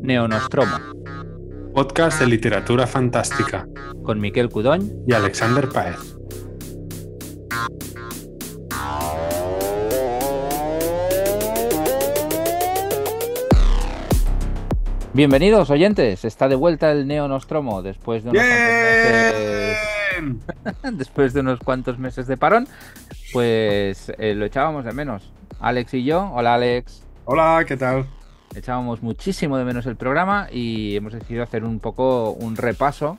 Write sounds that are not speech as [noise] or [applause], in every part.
Neonostromo. Podcast de literatura fantástica. Con Miquel Cudoñ y Alexander Paez. Bienvenidos oyentes, está de vuelta el Neonostromo después de unos [laughs] después de unos cuantos meses de parón, pues eh, lo echábamos de menos. Alex y yo, hola Alex. Hola, ¿qué tal? Echábamos muchísimo de menos el programa y hemos decidido hacer un poco un repaso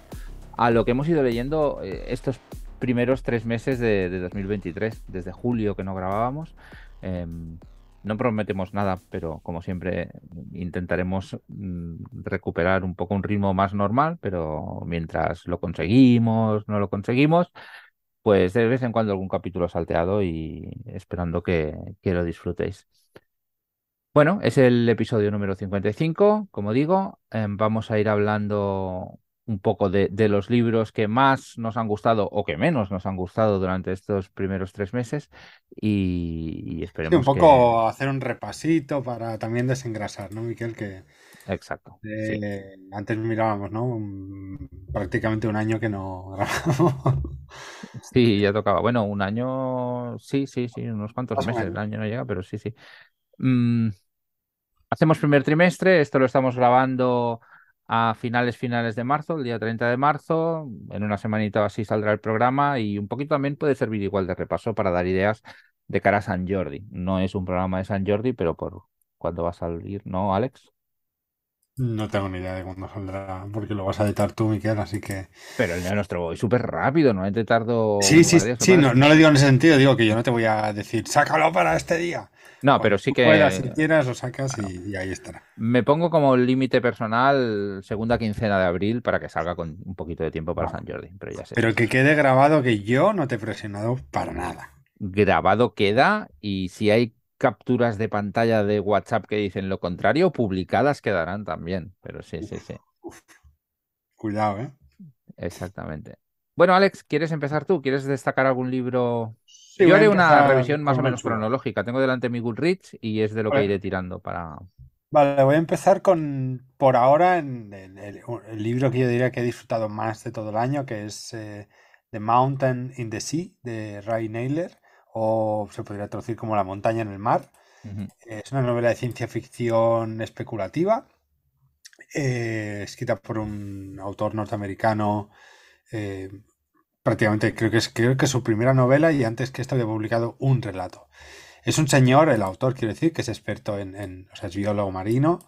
a lo que hemos ido leyendo eh, estos primeros tres meses de, 2023, desde julio que no grabábamos. Em, no prometemos nada, pero como siempre intentaremos mm, recuperar un poco un ritmo más normal, pero mientras lo conseguimos, no lo conseguimos, pues de vez en cuando algún capítulo salteado y esperando que, que lo disfrutéis. Bueno, es el episodio número 55, como digo, em, vamos a ir hablando un poco de, los libros que más nos han gustado o que menos nos han gustado durante estos primeros tres meses y, esperemos un poco hacer un repasito para también desengrasar, ¿no, Miquel? Que Exacto. Eh, antes mirábamos, ¿no? prácticamente un año que no [laughs] grabamos. Sí, ya tocaba. Bueno, un año, sí, sí, sí, unos cuantos meses. El año no llega, pero sí, sí. Mm, hacemos primer trimestre, esto lo estamos grabando a finales, finales de marzo, el día 30 de marzo. En una semanita así saldrá el programa y un poquito también puede servir igual de repaso para dar ideas de cara a San Jordi. No es un programa de San Jordi, pero por cuándo va a salir, ¿no, Alex? No tengo ni idea de cuándo saldrá, porque lo vas a editar tú, Miquel, así que... Pero el nuestro voy súper rápido, ¿no? Te tardo... Sí, sí, sí, no, no, le digo en ese sentido, digo que yo no te voy a decir, sácalo para este día. No, pero sí que. si quieras, lo sacas y, ahí estará. Me pongo como límite personal segunda quincena de abril para que salga con un poquito de tiempo para San Jordi. Pero ya sé. Pero que quede grabado que yo no te he presionado para nada. Grabado queda y si hay capturas de pantalla de WhatsApp que dicen lo contrario, publicadas quedarán también. Pero sí, sí, sí. Cuidado, ¿eh? Exactamente. Bueno, Alex, ¿quieres empezar tú? ¿Quieres destacar algún libro yo haré una revisión más o menos cronológica. Tengo delante mi Goodreads y es de lo que iré tirando para. Vale, voy a empezar con, por ahora, en el, libro que yo diría que he disfrutado más de todo el año, que es eh, The Mountain in the Sea, de Ray Naylor, o se podría traducir como La montaña en el mar. Es una novela de ciencia ficción especulativa, eh, escrita por un autor norteamericano eh, prácticamente creo que es creo que su primera novela y antes que esto había publicado un relato. Es un señor, el autor, quiero decir, que es experto en, o sea, es biólogo marino,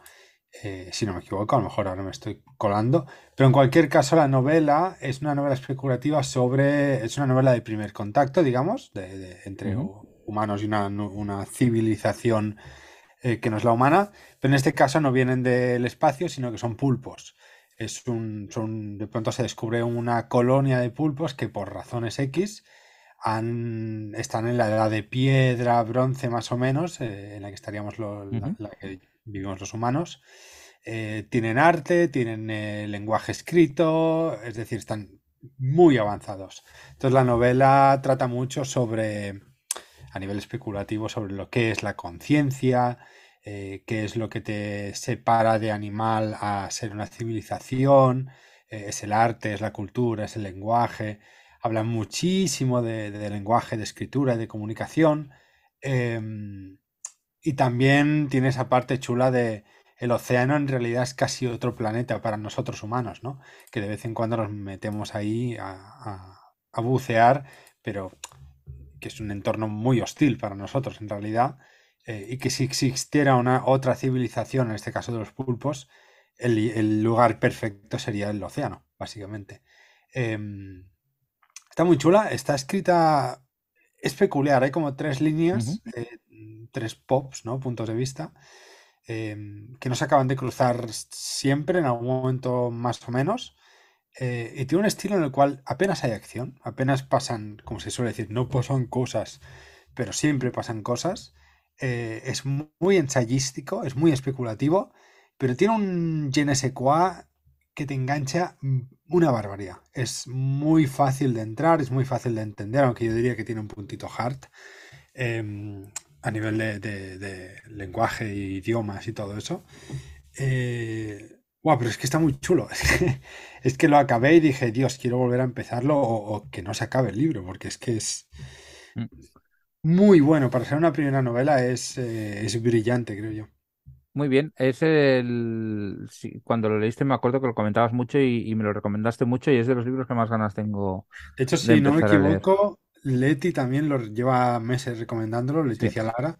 eh, si no me equivoco, a lo mejor ahora me estoy colando, pero en cualquier caso la novela es una novela especulativa sobre, es una novela de primer contacto, digamos, de, entre humanos y una, civilización eh, que no es la humana, pero en este caso no vienen del espacio, sino que son pulpos. Es un, son, de pronto se descubre una colonia de pulpos que por razones X han, están en la edad de piedra, bronce más o menos, eh, en la que estaríamos la, que vivimos los humanos. Eh, tienen arte, tienen eh, lenguaje escrito, es decir, están muy avanzados. Entonces la novela trata mucho sobre, a nivel especulativo, sobre lo que es la conciencia, eh, qué es lo que te separa de animal a ser una civilización, eh, es el arte, es la cultura, es el lenguaje. Hablan muchísimo de, lenguaje, de escritura, de comunicación. Em, y también tiene esa parte chula de el océano en realidad es casi otro planeta para nosotros humanos, ¿no? Que de vez en cuando nos metemos ahí a, a bucear, pero que es un entorno muy hostil para nosotros en realidad eh, y que si existiera una otra civilización, en este caso de los pulpos, el, lugar perfecto sería el océano, básicamente. Em, está muy chula, está escrita, es peculiar, hay como tres líneas, eh, tres pops, ¿no? Puntos de vista, em, que no se acaban de cruzar siempre, en algún momento más o menos. Eh, y tiene un estilo en el cual apenas hay acción, apenas pasan, como se suele decir, no pasan cosas, pero siempre pasan cosas. Eh, es muy ensayístico, es muy especulativo, pero tiene un je ne sais quoi que te engancha una barbaridad. Es muy fácil de entrar, es muy fácil de entender, aunque yo diría que tiene un puntito hard. Em, a nivel de, de, lenguaje, idiomas y todo eso. Eh, pero es que está muy chulo. [laughs] Es que, lo acabé y dije, Dios, quiero volver a empezarlo o, que no se acabe el libro, porque es que es mm. muy bueno. Para ser una primera novela es, eh, es brillante, creo yo. Muy bien, es el... cuando lo leíste me acuerdo que lo comentabas mucho y, me lo recomendaste mucho y es de los libros que más ganas tengo. De hecho, si no me equivoco, Leti también lo lleva meses recomendándolo, Leticia Lara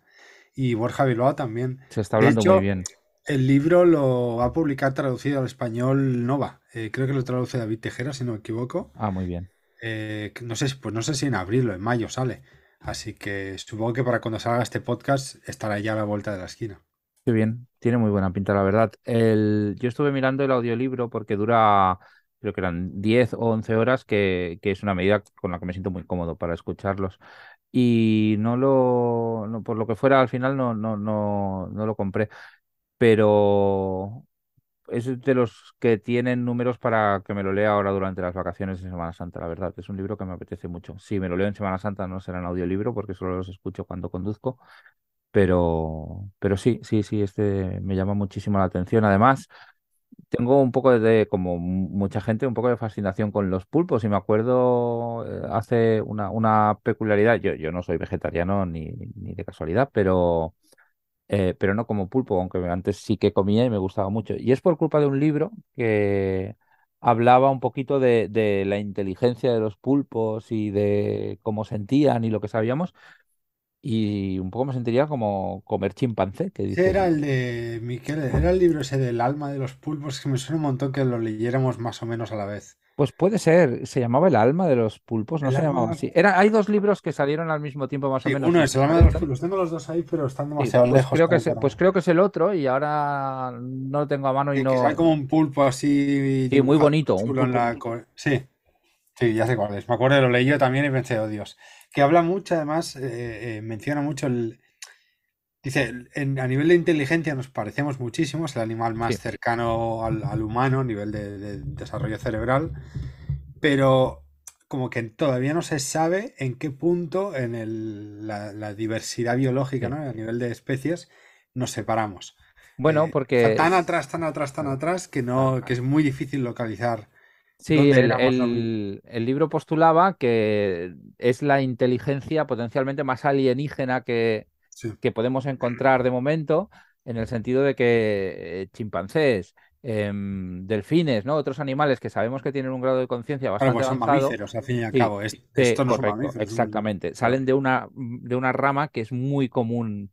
y Borja Bilbao también. Se está hablando muy bien. El libro lo va a publicar traducido al español Nova. Eh, creo que lo traduce David Tejera, si no me equivoco. Ah, muy bien. Eh, no sé, pues no sé si en abril o en mayo sale. Así que supongo que para cuando salga este podcast estará ya a la vuelta de la esquina. Qué bien, tiene muy buena pinta, la verdad. El... Yo estuve mirando el audiolibro porque dura, creo que eran 10 o 11 horas, que, es una medida con la que me siento muy cómodo para escucharlos. Y no lo, por lo que fuera, al final no, no, no, no lo compré. Pero es de los que tienen números para que me lo lea ahora durante las vacaciones de Semana Santa, la verdad. Es un libro que me apetece mucho. Si me lo leo en Semana Santa no será en audiolibro porque solo los escucho cuando conduzco, pero, pero sí, sí, sí, este me llama muchísimo la atención. Además, tengo un poco de, como mucha gente, un poco de fascinación con los pulpos y me acuerdo eh, hace una, peculiaridad, yo, yo no soy vegetariano ni, ni de casualidad, pero, eh, pero no como pulpo, aunque antes sí que comía y me gustaba mucho. Y es por culpa de un libro que hablaba un poquito de la inteligencia de los pulpos y de cómo sentían y lo que sabíamos, y un poco me sentiría como comer chimpancé. Que dice. era el de Miquel, era el libro ese del alma de los pulpos, que me suena un montón que lo leyéramos más o menos a la vez. Pues puede ser, se llamaba El alma de los pulpos, no se llamaba así. Era, hay dos libros que salieron al mismo tiempo más o menos. Uno es El alma de los pulpos, tengo los dos ahí, pero están demasiado pues lejos. Creo que es, pues creo que es el otro y ahora no lo tengo a mano y, no... Que como un pulpo así... Sí, muy bonito. Sí, sí, ya sé cuál es. Me acuerdo, lo leí yo también y pensé, oh Dios que habla mucho, además, eh, eh, menciona mucho el... Dice, a nivel de inteligencia nos parecemos muchísimo, es el animal más cercano al, humano a nivel de, desarrollo cerebral, pero como que todavía no se sabe en qué punto en la, diversidad biológica, ¿no? a nivel de especies, nos separamos. Bueno, eh, porque... tan atrás, tan atrás, tan atrás, que, no, que es muy difícil localizar Sí, el, libro postulaba que es la inteligencia potencialmente más alienígena que, que podemos encontrar de momento, en el sentido de que eh, chimpancés, em, delfines, ¿no? Otros animales que sabemos que tienen un grado de conciencia bastante pues avanzado. Son mamíferos, al fin y al cabo. esto no exactamente. Salen de una, de una rama que es muy común.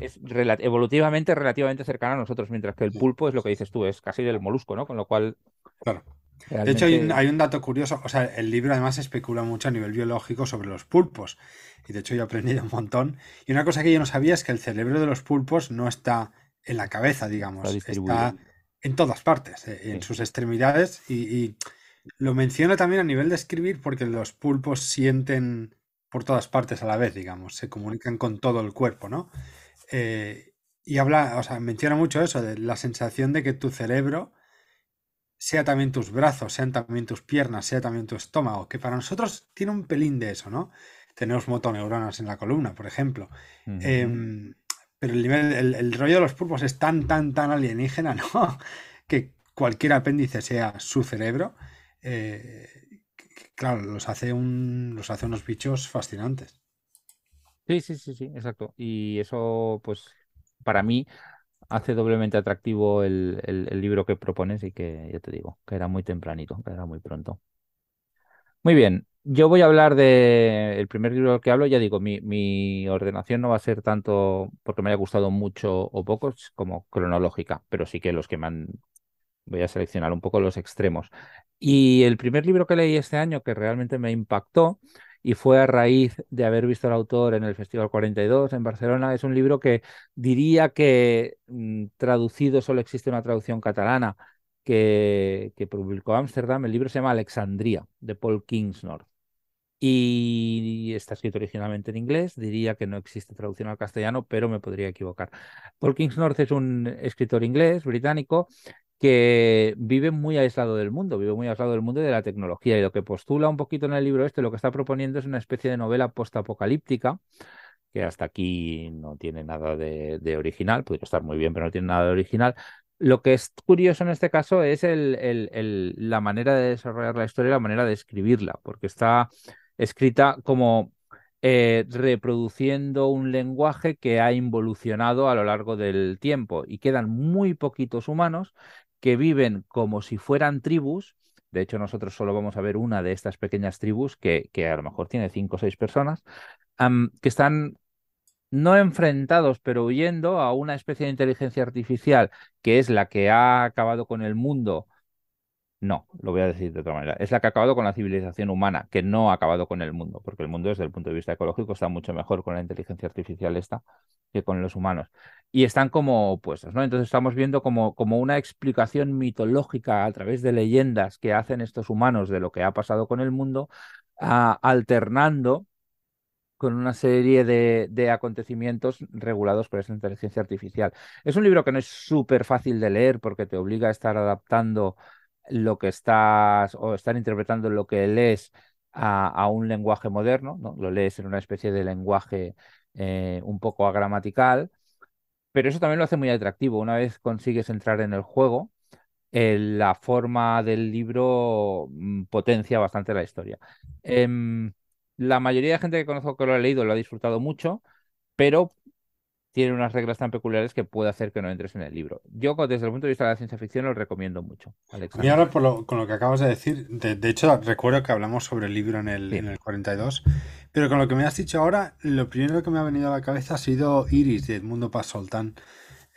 Es, evolutivamente relativamente cercana a nosotros, mientras que el pulpo es lo que dices tú, es casi del molusco, ¿no? Con lo cual Claro. De hecho, hay un, dato curioso. O sea, el libro además especula mucho a nivel biológico sobre los pulpos. Y de hecho, yo he aprendido un montón. Y una cosa que yo no sabía es que el cerebro de los pulpos no está en la cabeza, digamos. Está, en todas partes, eh, en sus extremidades. Y, lo menciona también a nivel de escribir porque los pulpos sienten por todas partes a la vez, digamos. Se comunican con todo el cuerpo, ¿no? Eh, y habla, o sea, menciona mucho eso, de la sensación de que tu cerebro sea también tus brazos, sean también tus piernas, sea también tu estómago, que para nosotros tiene un pelín de eso, ¿no? Tenemos motoneuronas en la columna, por ejemplo. Em, pero el, nivel, el, rollo de los pulpos es tan, tan, tan alienígena, [laughs] ¿no? que cualquier apéndice sea su cerebro, eh, claro, los hace, un, los hace unos bichos fascinantes. Sí, sí, sí, sí, exacto. Y eso, pues, para mí, hace doblemente atractivo el, libro que propones y que, ya te digo, que era muy tempranito, que era muy pronto. Muy bien, yo voy a hablar del el primer libro del que hablo, ya digo, mi, mi, ordenación no va a ser tanto porque me haya gustado mucho o poco como cronológica, pero sí que los que me han... Voy a seleccionar un poco los extremos. Y el primer libro que leí este año que realmente me impactó y fue a raíz de haber visto al autor en el Festival 42 en Barcelona. Es un libro que diría que mm, traducido solo existe una traducción catalana que, que publicó Ámsterdam. El libro se llama Alexandria, de Paul Kingsnorth. Y está escrito originalmente en inglés, diría que no existe traducción al castellano, pero me podría equivocar. Paul Kingsnorth es un escritor inglés, británico, que vive muy aislado del mundo, vive muy aislado del mundo y de la tecnología. Y lo que postula un poquito en el libro este, lo que está proponiendo es una especie de novela postapocalíptica que hasta aquí no tiene nada de, original, podría estar muy bien, pero no tiene nada de original. Lo que es curioso en este caso es la manera de desarrollar la historia, la manera de escribirla, porque está escrita como eh, reproduciendo un lenguaje que ha involucionado a lo largo del tiempo y quedan muy poquitos humanos que viven como si fueran tribus. De hecho, nosotros solo vamos a ver una de estas pequeñas tribus que, que a lo mejor tiene cinco o seis personas, que están no enfrentados, pero huyendo a una especie de inteligencia artificial que es la que ha acabado con el mundo no, lo voy a decir de otra manera. Es la que ha acabado con la civilización humana, que no ha acabado con el mundo, porque el mundo desde el punto de vista ecológico está mucho mejor con la inteligencia artificial esta que con los humanos. Y están como opuestos, ¿no? Entonces estamos viendo como, como una explicación mitológica a través de leyendas que hacen estos humanos de lo que ha pasado con el mundo, alternando con una serie de, de, acontecimientos regulados por esa inteligencia artificial. Es un libro que no es súper fácil de leer porque te obliga a estar adaptando lo que estás o estar interpretando lo que lees a, un lenguaje moderno, ¿no? Lo lees en una especie de lenguaje eh, un poco agramatical, pero eso también lo hace muy atractivo. Una vez consigues entrar en el juego, la forma del libro mm, potencia bastante la historia. Em, la mayoría de gente que conozco que lo ha leído lo ha disfrutado mucho, pero tiene unas reglas tan peculiares que puede hacer que no entres en el libro. Yo, desde el punto de vista de la ciencia ficción, lo recomiendo mucho. Y ahora, con lo que acabas de decir, de, hecho, recuerdo que hablamos sobre el libro en el, en el 42, pero con lo que me has dicho ahora, lo primero que me ha venido a la cabeza ha sido Iris de Edmundo Paz Soltán.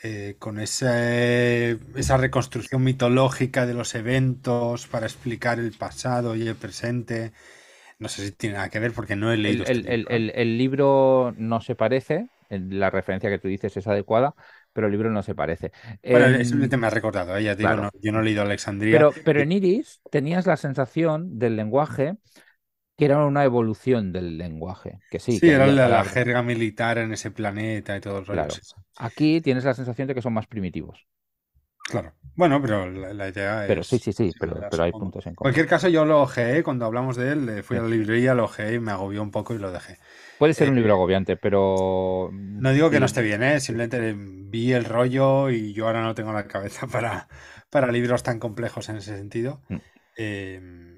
Eh, con ese, esa reconstrucción mitológica de los eventos para explicar el pasado y el presente. No sé si tiene nada que ver porque no he leído. El, este el libro no se parece, la referencia que tú dices es adecuada, pero el libro no se parece. Bueno, eh, simplemente me ha recordado, ¿eh? yo no he leído Alexandria. Pero, pero en Iris tenías la sensación del lenguaje que era una evolución del lenguaje. Que sí, sí era la, jerga militar en ese planeta y todo el rollo. Aquí tienes la sensación de que son más primitivos. Claro. Bueno, pero la, idea es. Pero sí, sí, sí, pero, hay puntos en común. En cualquier caso, yo lo ojeé cuando hablamos de él. Fui a la librería, lo ojeé, me agobió un poco y lo dejé. Puede ser un libro eh, agobiante, pero. No digo que no esté bien, ¿eh? Simplemente vi el rollo y yo ahora no tengo la cabeza [laughs] para, para libros tan complejos en ese sentido. Mm. Em,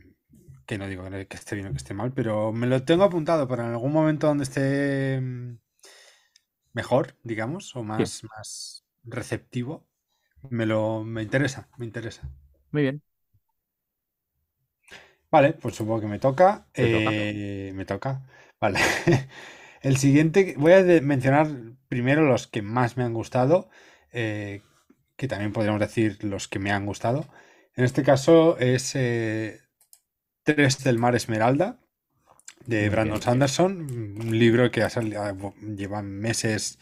que no digo que esté bien o que esté mal, pero me lo tengo apuntado para en algún momento donde esté mm, mejor, digamos, o más, más receptivo me lo me interesa, me interesa. Muy bien. Vale, pues supongo que me toca. Eh, me toca. Vale. [laughs] El siguiente, voy a mencionar primero los que más me han gustado, eh, que también podríamos decir los que me han gustado. En este caso es eh, Tres del Mar Esmeralda, de Brandon Sanderson, un libro que ha salido, lleva meses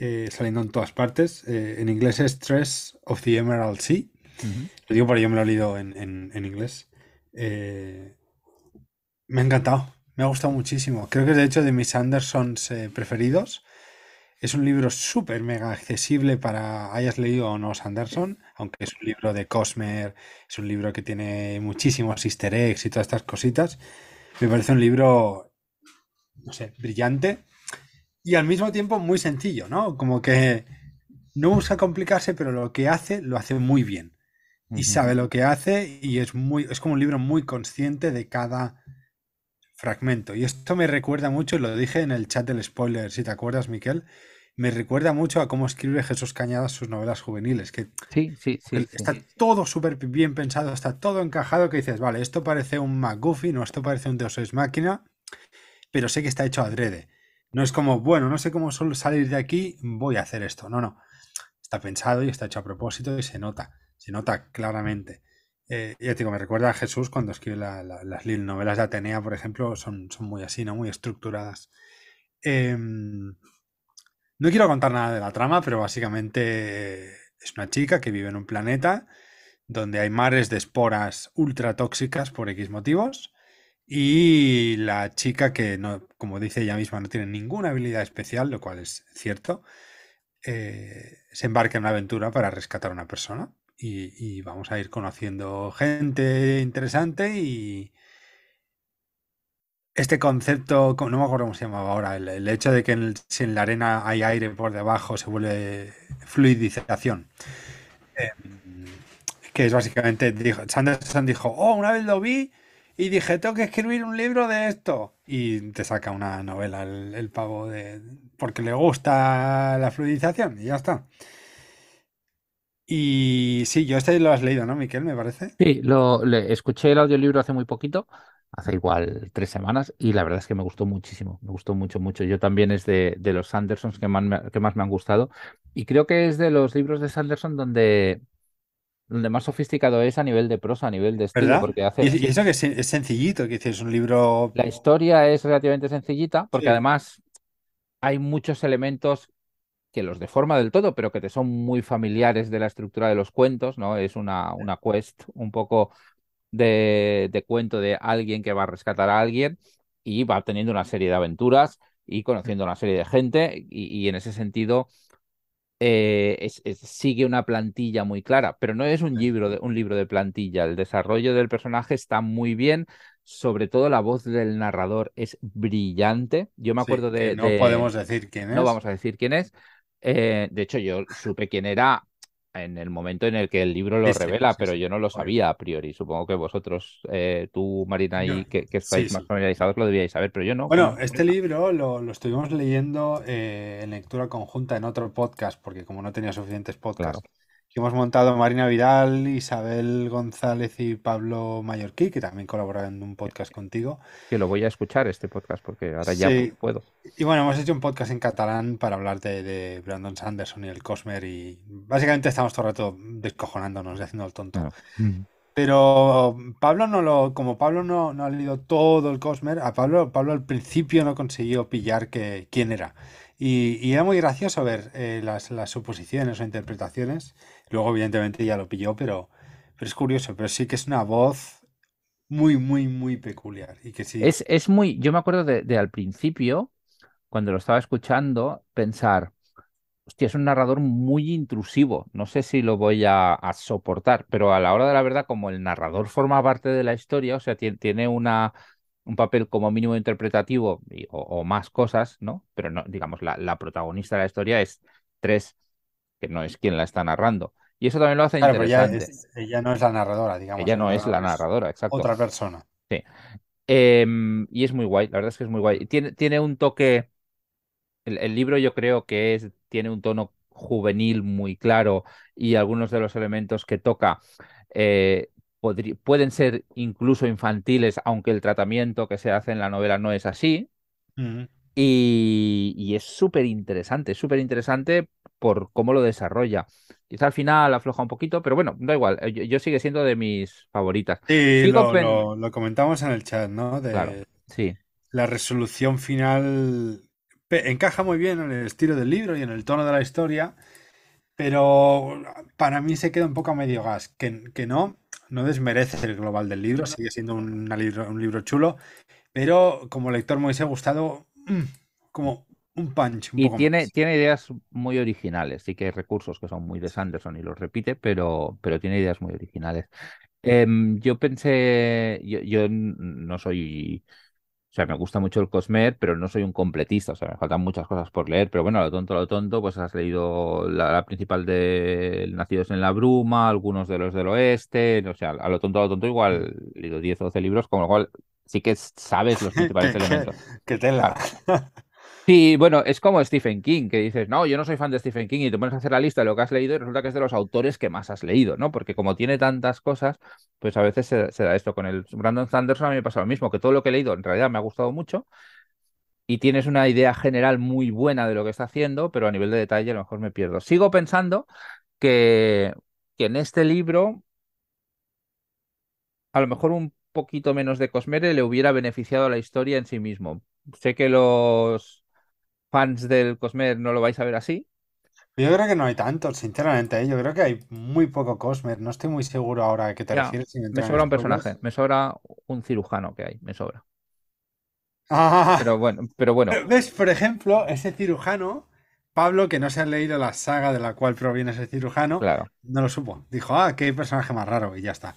eh, saliendo en todas partes. Eh, en inglés es Stress of the Emerald Sea. Lo digo porque yo me lo he leído en, inglés. Eh, me ha encantado, me ha gustado muchísimo. Creo que es de hecho de mis Andersons preferidos. Es un libro súper mega accesible para hayas leído o no Sanderson, aunque es un libro de Cosmer, es un libro que tiene muchísimos easter eggs y todas estas cositas. Me parece un libro, no sé, brillante y al mismo tiempo muy sencillo, ¿no? Como que no busca complicarse, pero lo que hace lo hace muy bien. Y sabe lo que hace y es muy es como un libro muy consciente de cada fragmento. Y esto me recuerda mucho, y lo dije en el chat del spoiler, si te acuerdas, Miquel, me recuerda mucho a cómo escribe Jesús Cañadas sus novelas juveniles, que sí, sí, sí, está todo súper bien pensado, está todo encajado, que dices, vale, esto parece un McGuffin o esto parece un Deus Ex Máquina, pero sé que está hecho adrede. No es como, bueno, no sé cómo solo salir de aquí, voy a hacer esto. No, no. Está pensado y está hecho a propósito y se nota, se nota claramente. Eh, ya te digo, me recuerda a Jesús cuando escribe las novelas de Atenea, por ejemplo, son, muy así, ¿no? Muy estructuradas. Em, no quiero contar nada de la trama, pero básicamente es una chica que vive en un planeta donde hay mares de esporas ultra tóxicas por X motivos y la chica que, no, como dice ella misma, no tiene ninguna habilidad especial, lo cual es cierto, eh, se embarca en una aventura para rescatar a una persona. Y, vamos a ir conociendo gente interesante y este concepto, no me acuerdo cómo se llamaba ahora, el, hecho de que si en la arena hay aire por debajo se vuelve fluidización. Em, que es básicamente, dijo, Sanderson dijo, oh, una vez lo vi y dije, tengo que escribir un libro de esto. Y te saca una novela el, pavo de... porque le gusta la fluidización y ya está. Y sí, yo este lo has leído, ¿no, Miquel? Me parece. Sí, lo, escuché el audiolibro hace muy poquito hace igual tres semanas y la verdad es que me gustó muchísimo, me gustó mucho, mucho. Yo también es de, de los Sandersons que más, que más me han gustado y creo que es de los libros de Sanderson donde, donde más sofisticado es a nivel de prosa, a nivel de estilo, porque hace... Y, eso que es, sencillito, que es un libro... La historia es relativamente sencillita porque además hay muchos elementos que los deforma del todo, pero que te son muy familiares de la estructura de los cuentos, ¿no? Es una, una quest un poco de, cuento de alguien que va a rescatar a alguien y va teniendo una serie de aventuras y conociendo una serie de gente y, en ese sentido eh, sigue una plantilla muy clara, pero no es un libro, de, un libro de plantilla. El desarrollo del personaje está muy bien, sobre todo la voz del narrador es brillante. Yo me acuerdo de, No podemos decir quién es. No vamos a decir quién es. Eh, de hecho, yo supe quién era en el momento en el que el libro lo revela, pero yo no lo sabía a priori. Supongo que vosotros, eh, tú, Marina, y que, estáis más familiarizados, lo debíais saber, pero yo no. Bueno, este libro lo, estuvimos leyendo eh, en lectura conjunta en otro podcast, porque como no tenía suficientes podcasts, que hemos montado Marina Vidal, Isabel González y Pablo Mallorquí, que también colaboran en un podcast contigo. Que lo voy a escuchar este podcast porque ahora ya puedo. Y bueno, hemos hecho un podcast en catalán para hablar de, Brandon Sanderson y el Cosmer y básicamente estamos todo el rato descojonándonos y haciendo el tonto. Mm. Pero Pablo no lo, como Pablo no, no, ha leído todo el Cosmer, a Pablo, Pablo al principio no consiguió pillar que, quién era. Y, era muy gracioso ver eh, las, suposiciones o interpretaciones. Luego, evidentemente, ya lo pilló, pero, pero es curioso. Pero sí que es una voz muy, muy, muy peculiar. Y que sí. Es, es muy. Yo me acuerdo de, al principio, cuando lo estaba escuchando, pensar. Hostia, es un narrador muy intrusivo. No sé si lo voy a, a, soportar, pero a la hora de la verdad, como el narrador forma parte de la historia, o sea, tiene una, un papel como mínimo interpretativo o, más cosas, ¿no? Pero no, digamos, la, protagonista de la historia es tres, que no es quien la está narrando. Y eso también lo hace interesante. ella, no es la narradora, digamos. Ella no es la narradora, exacto. Otra persona. Sí. Em, y es muy guay, la verdad es que es muy guay. Tiene, tiene un toque. El, libro yo creo que es, tiene un tono juvenil muy claro y algunos de los elementos que toca eh, pueden ser incluso infantiles, aunque el tratamiento que se hace en la novela no es así. y, es súper interesante, súper interesante por cómo lo desarrolla. Quizá al final afloja un poquito, pero bueno, da igual, yo, yo sigue siendo de mis favoritas. Sí, lo, comentamos en el chat, ¿no? De sí. La resolución final encaja muy bien en el estilo del libro y en el tono de la historia, pero para mí se queda un poco a medio gas, que, que no, no desmerece el global del libro, sigue siendo un, libro, un libro chulo, pero como lector me hubiese gustado mm, como un punch. y tiene, tiene ideas muy originales, sí que hay recursos que son muy de Sanderson y los repite, pero, pero tiene ideas muy originales. Em, yo pensé, yo, yo no soy sea, me gusta mucho el Cosmer, pero no soy un completista, o sea, me faltan muchas cosas por leer, pero bueno, a lo tonto, a lo tonto, pues has leído la, principal de Nacidos en la Bruma, algunos de los del oeste, o sea, a lo tonto, a lo tonto, igual he leído 10 o 12 libros, con lo cual sí que sabes los principales [laughs] elementos. Que tela. Sí, bueno, es como Stephen King, que dices, no, yo no soy fan de Stephen King y te pones a hacer la lista de lo que has leído y resulta que es de los autores que más has leído, ¿no? Porque como tiene tantas cosas, pues a veces se, da esto. Con el Brandon Sanderson a mí me pasa lo mismo, que todo lo que he leído en realidad me ha gustado mucho y tienes una idea general muy buena de lo que está haciendo, pero a nivel de detalle a lo mejor me pierdo. Sigo pensando que, que en este libro a lo mejor un poquito menos de Cosmere le hubiera beneficiado a la historia en sí mismo. Sé que los fans del Cosmer no lo vais a ver así. Yo creo que no hay tanto, sinceramente. ¿eh? Yo creo que hay muy poco Cosmer. No estoy muy seguro ahora a qué te refieres. me sobra un personaje, me sobra un cirujano que hay, me sobra. Ah. pero bueno, pero bueno. [laughs] ¿Ves? Por ejemplo, ese cirujano, Pablo, que no se ha leído la saga de la cual proviene ese cirujano, claro. no lo supo. Dijo, ah, qué personaje más raro, y ya está.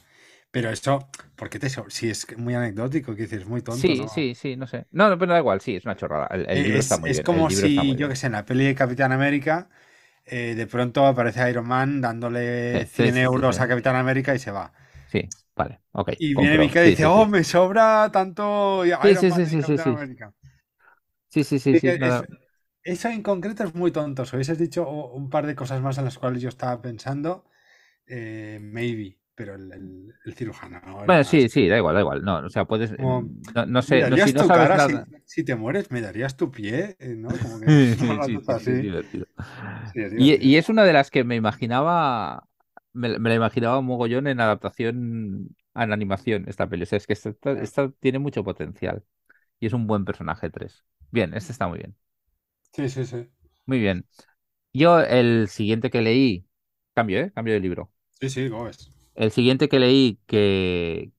Pero eso, ¿por qué te so- Si es muy anecdótico, que dices, muy tonto, Sí, ¿no? sí, sí, no sé. No, no, pero da igual, sí, es una chorrada. El, el libro está Es, muy es bien, como está si, yo que sé, en la peli de Capitán América, eh, de pronto aparece Iron Man dándole Sí, sí, 100 sí, sí, euros a Capitán América y se va. Sí, vale, ok, Y viene compro. Mika y dice, oh, me sobra tanto Sí, Iron sí, Man sí, y sí, sí, Capitán sí. América. Sí, sí, sí, Sí, sí. es- nada. eso en concreto es muy tonto. Si hubieses dicho un par de cosas más en las cuales yo estaba pensando, eh, maybe, pero el, el- el cirujano no Bueno, más. sí, sí, da igual, da igual. No, o sea, puedes. Como, No, no ¿me sé, no, si no sabes cara si, nada. si te mueres? ¿Me darías tu pie? Eh, ¿No? Como que [laughs] Sí, sí, sí, es Y, es una de las que me imaginaba, me, me la imaginaba mogollón en adaptación en animación, esta peli. O sea, es que esta, esta- tiene mucho potencial y es un buen personaje 3. Bien, este está muy bien. Sí, sí, sí. Muy bien. Yo el siguiente que leí, cambio, ¿eh? Cambio de libro. Sí, sí, lo es. El siguiente que leí que,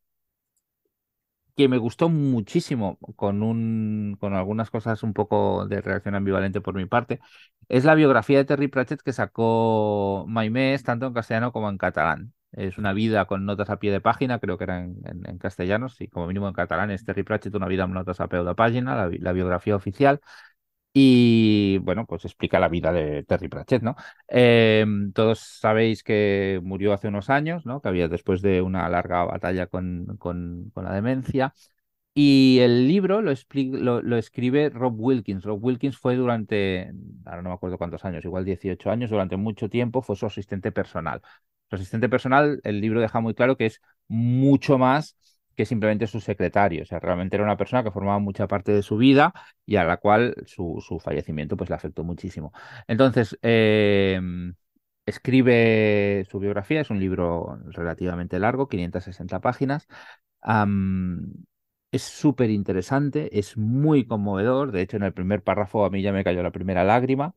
que me gustó muchísimo, con un, con algunas cosas un poco de reacción ambivalente por mi parte, es la biografía de Terry Pratchett que sacó Maimés, tanto en castellano como en catalán. Es una vida con notas a pie de página, creo que era en, en, castellano, sí, como mínimo en catalán es Terry Pratchett, una vida con notas a pie de página, la biografía oficial. Y bueno, pues explica la vida de Terry Pratchett, ¿no? Eh, todos sabéis que murió hace unos años, ¿no? Que había después de una larga batalla con, con, con la demencia. Y el libro lo, lo, lo escribe Rob Wilkins. Rob Wilkins fue durante, ahora no me acuerdo cuántos años, igual 18 años, durante mucho tiempo fue su asistente personal. Su asistente personal, el libro deja muy claro que es mucho más que simplemente su secretario. O sea, realmente era una persona que formaba mucha parte de su vida y a la cual su, su fallecimiento pues le afectó muchísimo. Entonces, eh, escribe su biografía, es un libro relativamente largo, 560 páginas. Es súper interesante, es muy conmovedor. De hecho, en el primer párrafo a mí ya me cayó la primera lágrima.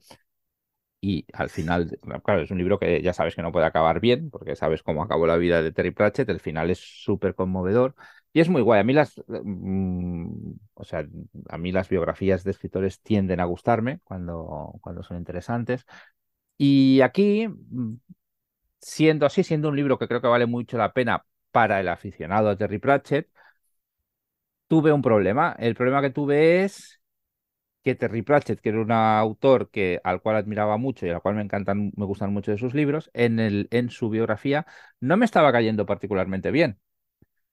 Y al final, claro, es un libro que ya sabes que no puede acabar bien, porque sabes cómo acabó la vida de Terry Pratchett. El final es súper conmovedor y es muy guay. A mí las, mm, o sea, a mí las biografías de escritores tienden a gustarme cuando, cuando son interesantes. Y aquí, mm, siendo así, siendo un libro que creo que vale mucho la pena para el aficionado a Terry Pratchett, tuve un problema. El problema que tuve es que Terry Pratchett, que era un autor que, al cual admiraba mucho y al cual me encantan, me gustan mucho de sus libros, en, el, en su biografía no me estaba cayendo particularmente bien.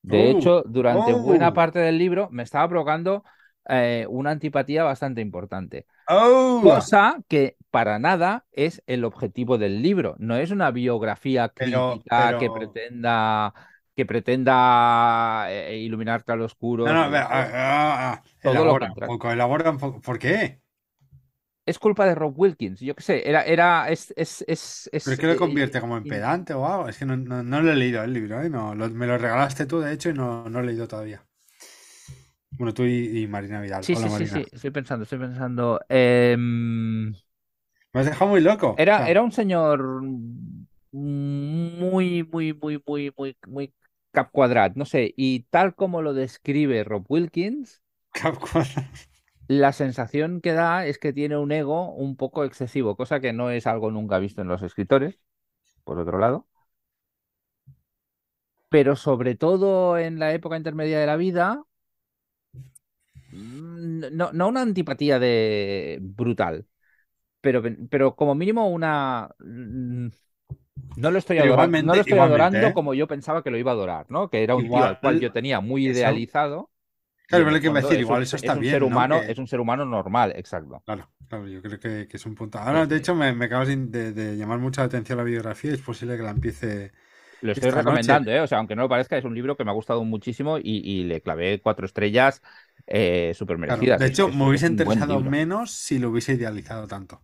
De Oh, hecho, durante buena oh, parte del libro me estaba provocando eh, una antipatía bastante importante. oh. Cosa que para nada es el objetivo del libro. No es una biografía Pero, crítica que pretenda, que pretenda eh, iluminar claroscuros. No, no, a ni ver, nada. ah, ah, Todo lo elabora un contrario. poco, elabora un poco. ¿Por qué? Es culpa de Rob Wilkins. Yo qué sé, era, era, es, es, es, ¿Pero es que lo eh, convierte como en pedante o algo? Es que no, no, no lo he leído el libro, ¿eh? No, lo- me lo regalaste tú, de hecho, y no, no lo he leído todavía. Bueno, tú y, y Marina Vidal. Sí, Hola, sí, sí, Marina. sí. Estoy pensando, estoy pensando. Em, Me has dejado muy loco. O era, sea, era un señor muy, muy, muy, muy, muy, muy cap cuadrat, no sé. Y tal como lo describe Rob Wilkins, la sensación que da es que tiene un ego un poco excesivo, cosa que no es algo nunca visto en los escritores, por otro lado. Pero sobre todo en la época intermedia de la vida, mm, no, no una antipatía de brutal, pero, pero como mínimo una... No lo estoy adorando, no lo estoy adorando ¿eh? como yo pensaba que lo iba a adorar, ¿no? Que era un tío al Igual, cual yo tenía muy idealizado Claro, pero lo que decir, es igual un, eso es está un ser bien, ¿no? humano, Que, es un ser humano normal, exacto. claro, claro, yo creo que, que es un punto. Sí, Ahora, de sí. hecho, me, me acabas de, de- de llamar mucha atención la biografía y es posible que la empiece Lo estoy esta noche. recomendando, ¿eh? O sea, aunque no lo parezca, es un libro que me ha gustado muchísimo y, y le clavé cuatro estrellas eh, súper Claro, merecidas. de Es, hecho, es- me es hubiese un interesado menos si lo hubiese idealizado tanto.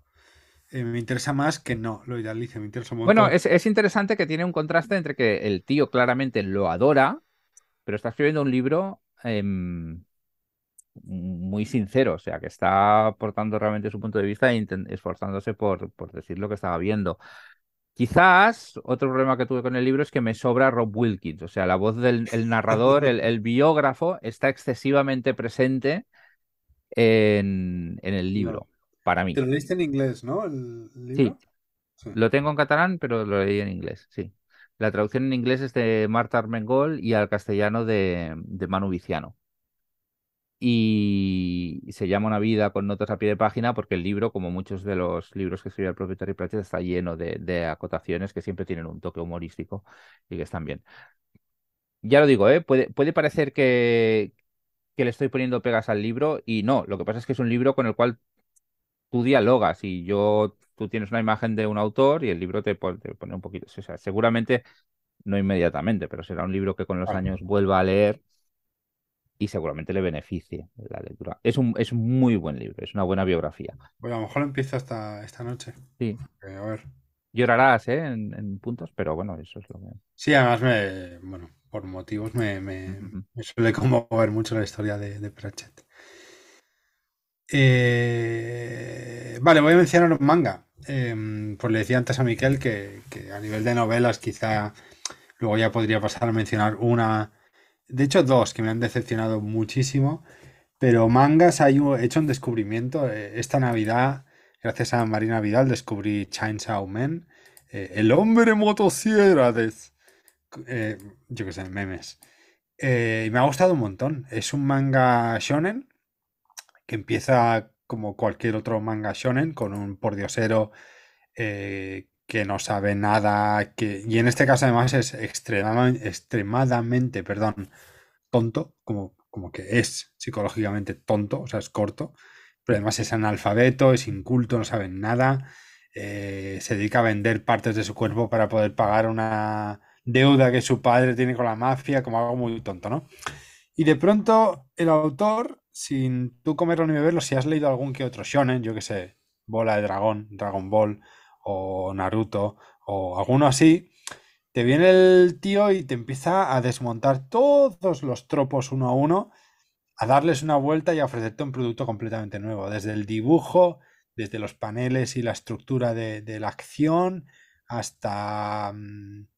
Eh, me interesa más que no lo idealice, me interesa un Bueno, es, es interesante que tiene un contraste entre que el tío claramente lo adora, pero está escribiendo un libro em, muy sincero, o sea, que está aportando realmente su punto de vista e esforzándose por, por decir lo que estaba viendo. Quizás otro problema que tuve con el libro es que me sobra Rob Wilkins, o sea, la voz del el narrador, el, el biógrafo, está excesivamente presente en, en el [laughs] No. Para Te mí. lo leíste en inglés, ¿no? El, Sí, lo tengo en catalán, pero lo leí en inglés, sí. La traducción en inglés es de Marta Armengol y al castellano de, de Manu Viciano. Y se llama Una vida con notas a pie de página porque el libro, como muchos de los libros que escribe el propio Terry Pratchett, está lleno de, de acotaciones que siempre tienen un toque humorístico y que están bien. Ya lo digo, ¿eh? Puede, puede parecer que, que le estoy poniendo pegas al libro y no, lo que pasa es que es un libro con el cual tú dialogas y yo, tú tienes una imagen de un autor y el libro te, pone, te pone un poquito, o sea, seguramente no inmediatamente, pero será un libro que con los años vuelva a leer y seguramente le beneficie la lectura. Es un, es un muy buen libro, es una buena biografía. Pues a lo mejor lo empiezo esta, esta noche. Sí, Eh, a ver. llorarás, ¿eh? En, en puntos, pero bueno, eso es lo que... Sí, además me, bueno, por motivos me, me, me suele conmover mucho la historia de, de Pratchett. Eh, vale, voy a mencionar un manga. Em, pues le decía antes a Miquel que, a nivel de novelas quizá luego ya podría pasar a mencionar una, de hecho dos que me han decepcionado muchísimo, pero mangas hay un- he hecho un descubrimiento. eh, Esta Navidad, gracias a Marina Vidal, descubrí Chainsaw Man, eh, el hombre motosierras eh, yo qué sé, memes. Eh, y me ha gustado un montón. Es un manga shonen que empieza como cualquier otro manga shonen, con un pordiosero eh, que no sabe nada, que, y en este caso además es extremadamente, perdón, tonto, como, como que es psicológicamente tonto, o sea, es corto, pero además es analfabeto, es inculto, no sabe nada, eh, se dedica a vender partes de su cuerpo para poder pagar una deuda que su padre tiene con la mafia, como algo muy tonto, ¿no? Y de pronto el autor, sin tú comerlo ni beberlo, si has leído algún que otro shonen, yo que sé, Bola de Dragón, Dragon Ball o Naruto o alguno así, te viene el tío y te empieza a desmontar todos los tropos uno a uno, a darles una vuelta y a ofrecerte un producto completamente nuevo, desde el dibujo, desde los paneles y la estructura de, la acción, hasta... mm,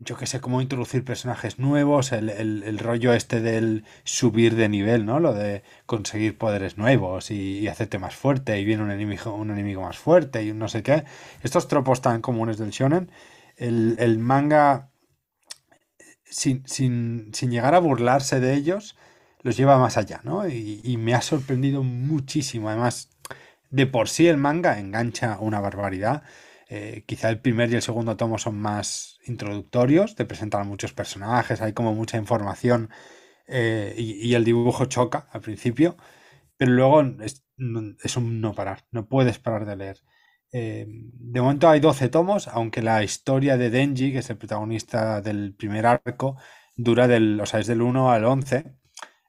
yo que sé, cómo introducir personajes nuevos, el, el- el rollo este del subir de nivel, ¿no? Lo de conseguir poderes nuevos y, hacerte más fuerte y viene un enemigo, un enemigo más fuerte y no sé qué. Estos tropos tan comunes del shonen, el, el manga, sin, sin, sin llegar a burlarse de ellos, los lleva más allá, ¿no? Y, y me ha sorprendido muchísimo. Además, de por sí el manga engancha una barbaridad. Eh, quizá el primer y el segundo tomo son más introductorios, te presentan a muchos personajes, hay como mucha información eh, y, y el dibujo choca al principio, pero luego es, un no parar, no puedes parar de leer. Eh, de momento hay 12 tomos, aunque la historia de Denji, que es el protagonista del primer arco, dura del, o sea, es del 1 al 11.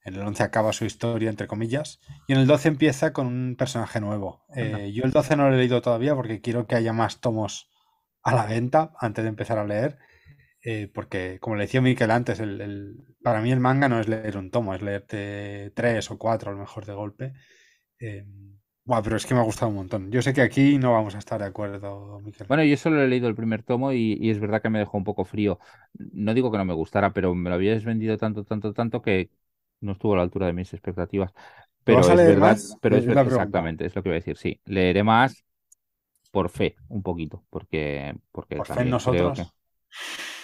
En el 11 acaba su historia, entre comillas, y en el 12 empieza con un personaje nuevo. Eh, yo el 12 no lo he leído todavía porque quiero que haya más tomos a la venta antes de empezar a leer, eh, porque como le decía Miquel antes, el, el- para mí el manga no es leer un tomo, es leerte tres o cuatro a lo mejor de golpe. Eh, buah, pero es que me ha gustado un montón. Yo sé que aquí no vamos a estar de acuerdo, Miquel. Bueno, yo solo he leído el primer tomo y, y es verdad que me dejó un poco frío. No digo que no me gustara, pero me lo habías vendido tanto, tanto, tanto que no estuvo a la altura de mis expectativas. ¿Lo Pero es verdad, más? pero Es exactamente, es lo que iba a decir, sí. Leeré más por fe, un poquito, porque, porque Por fe en nosotros. que.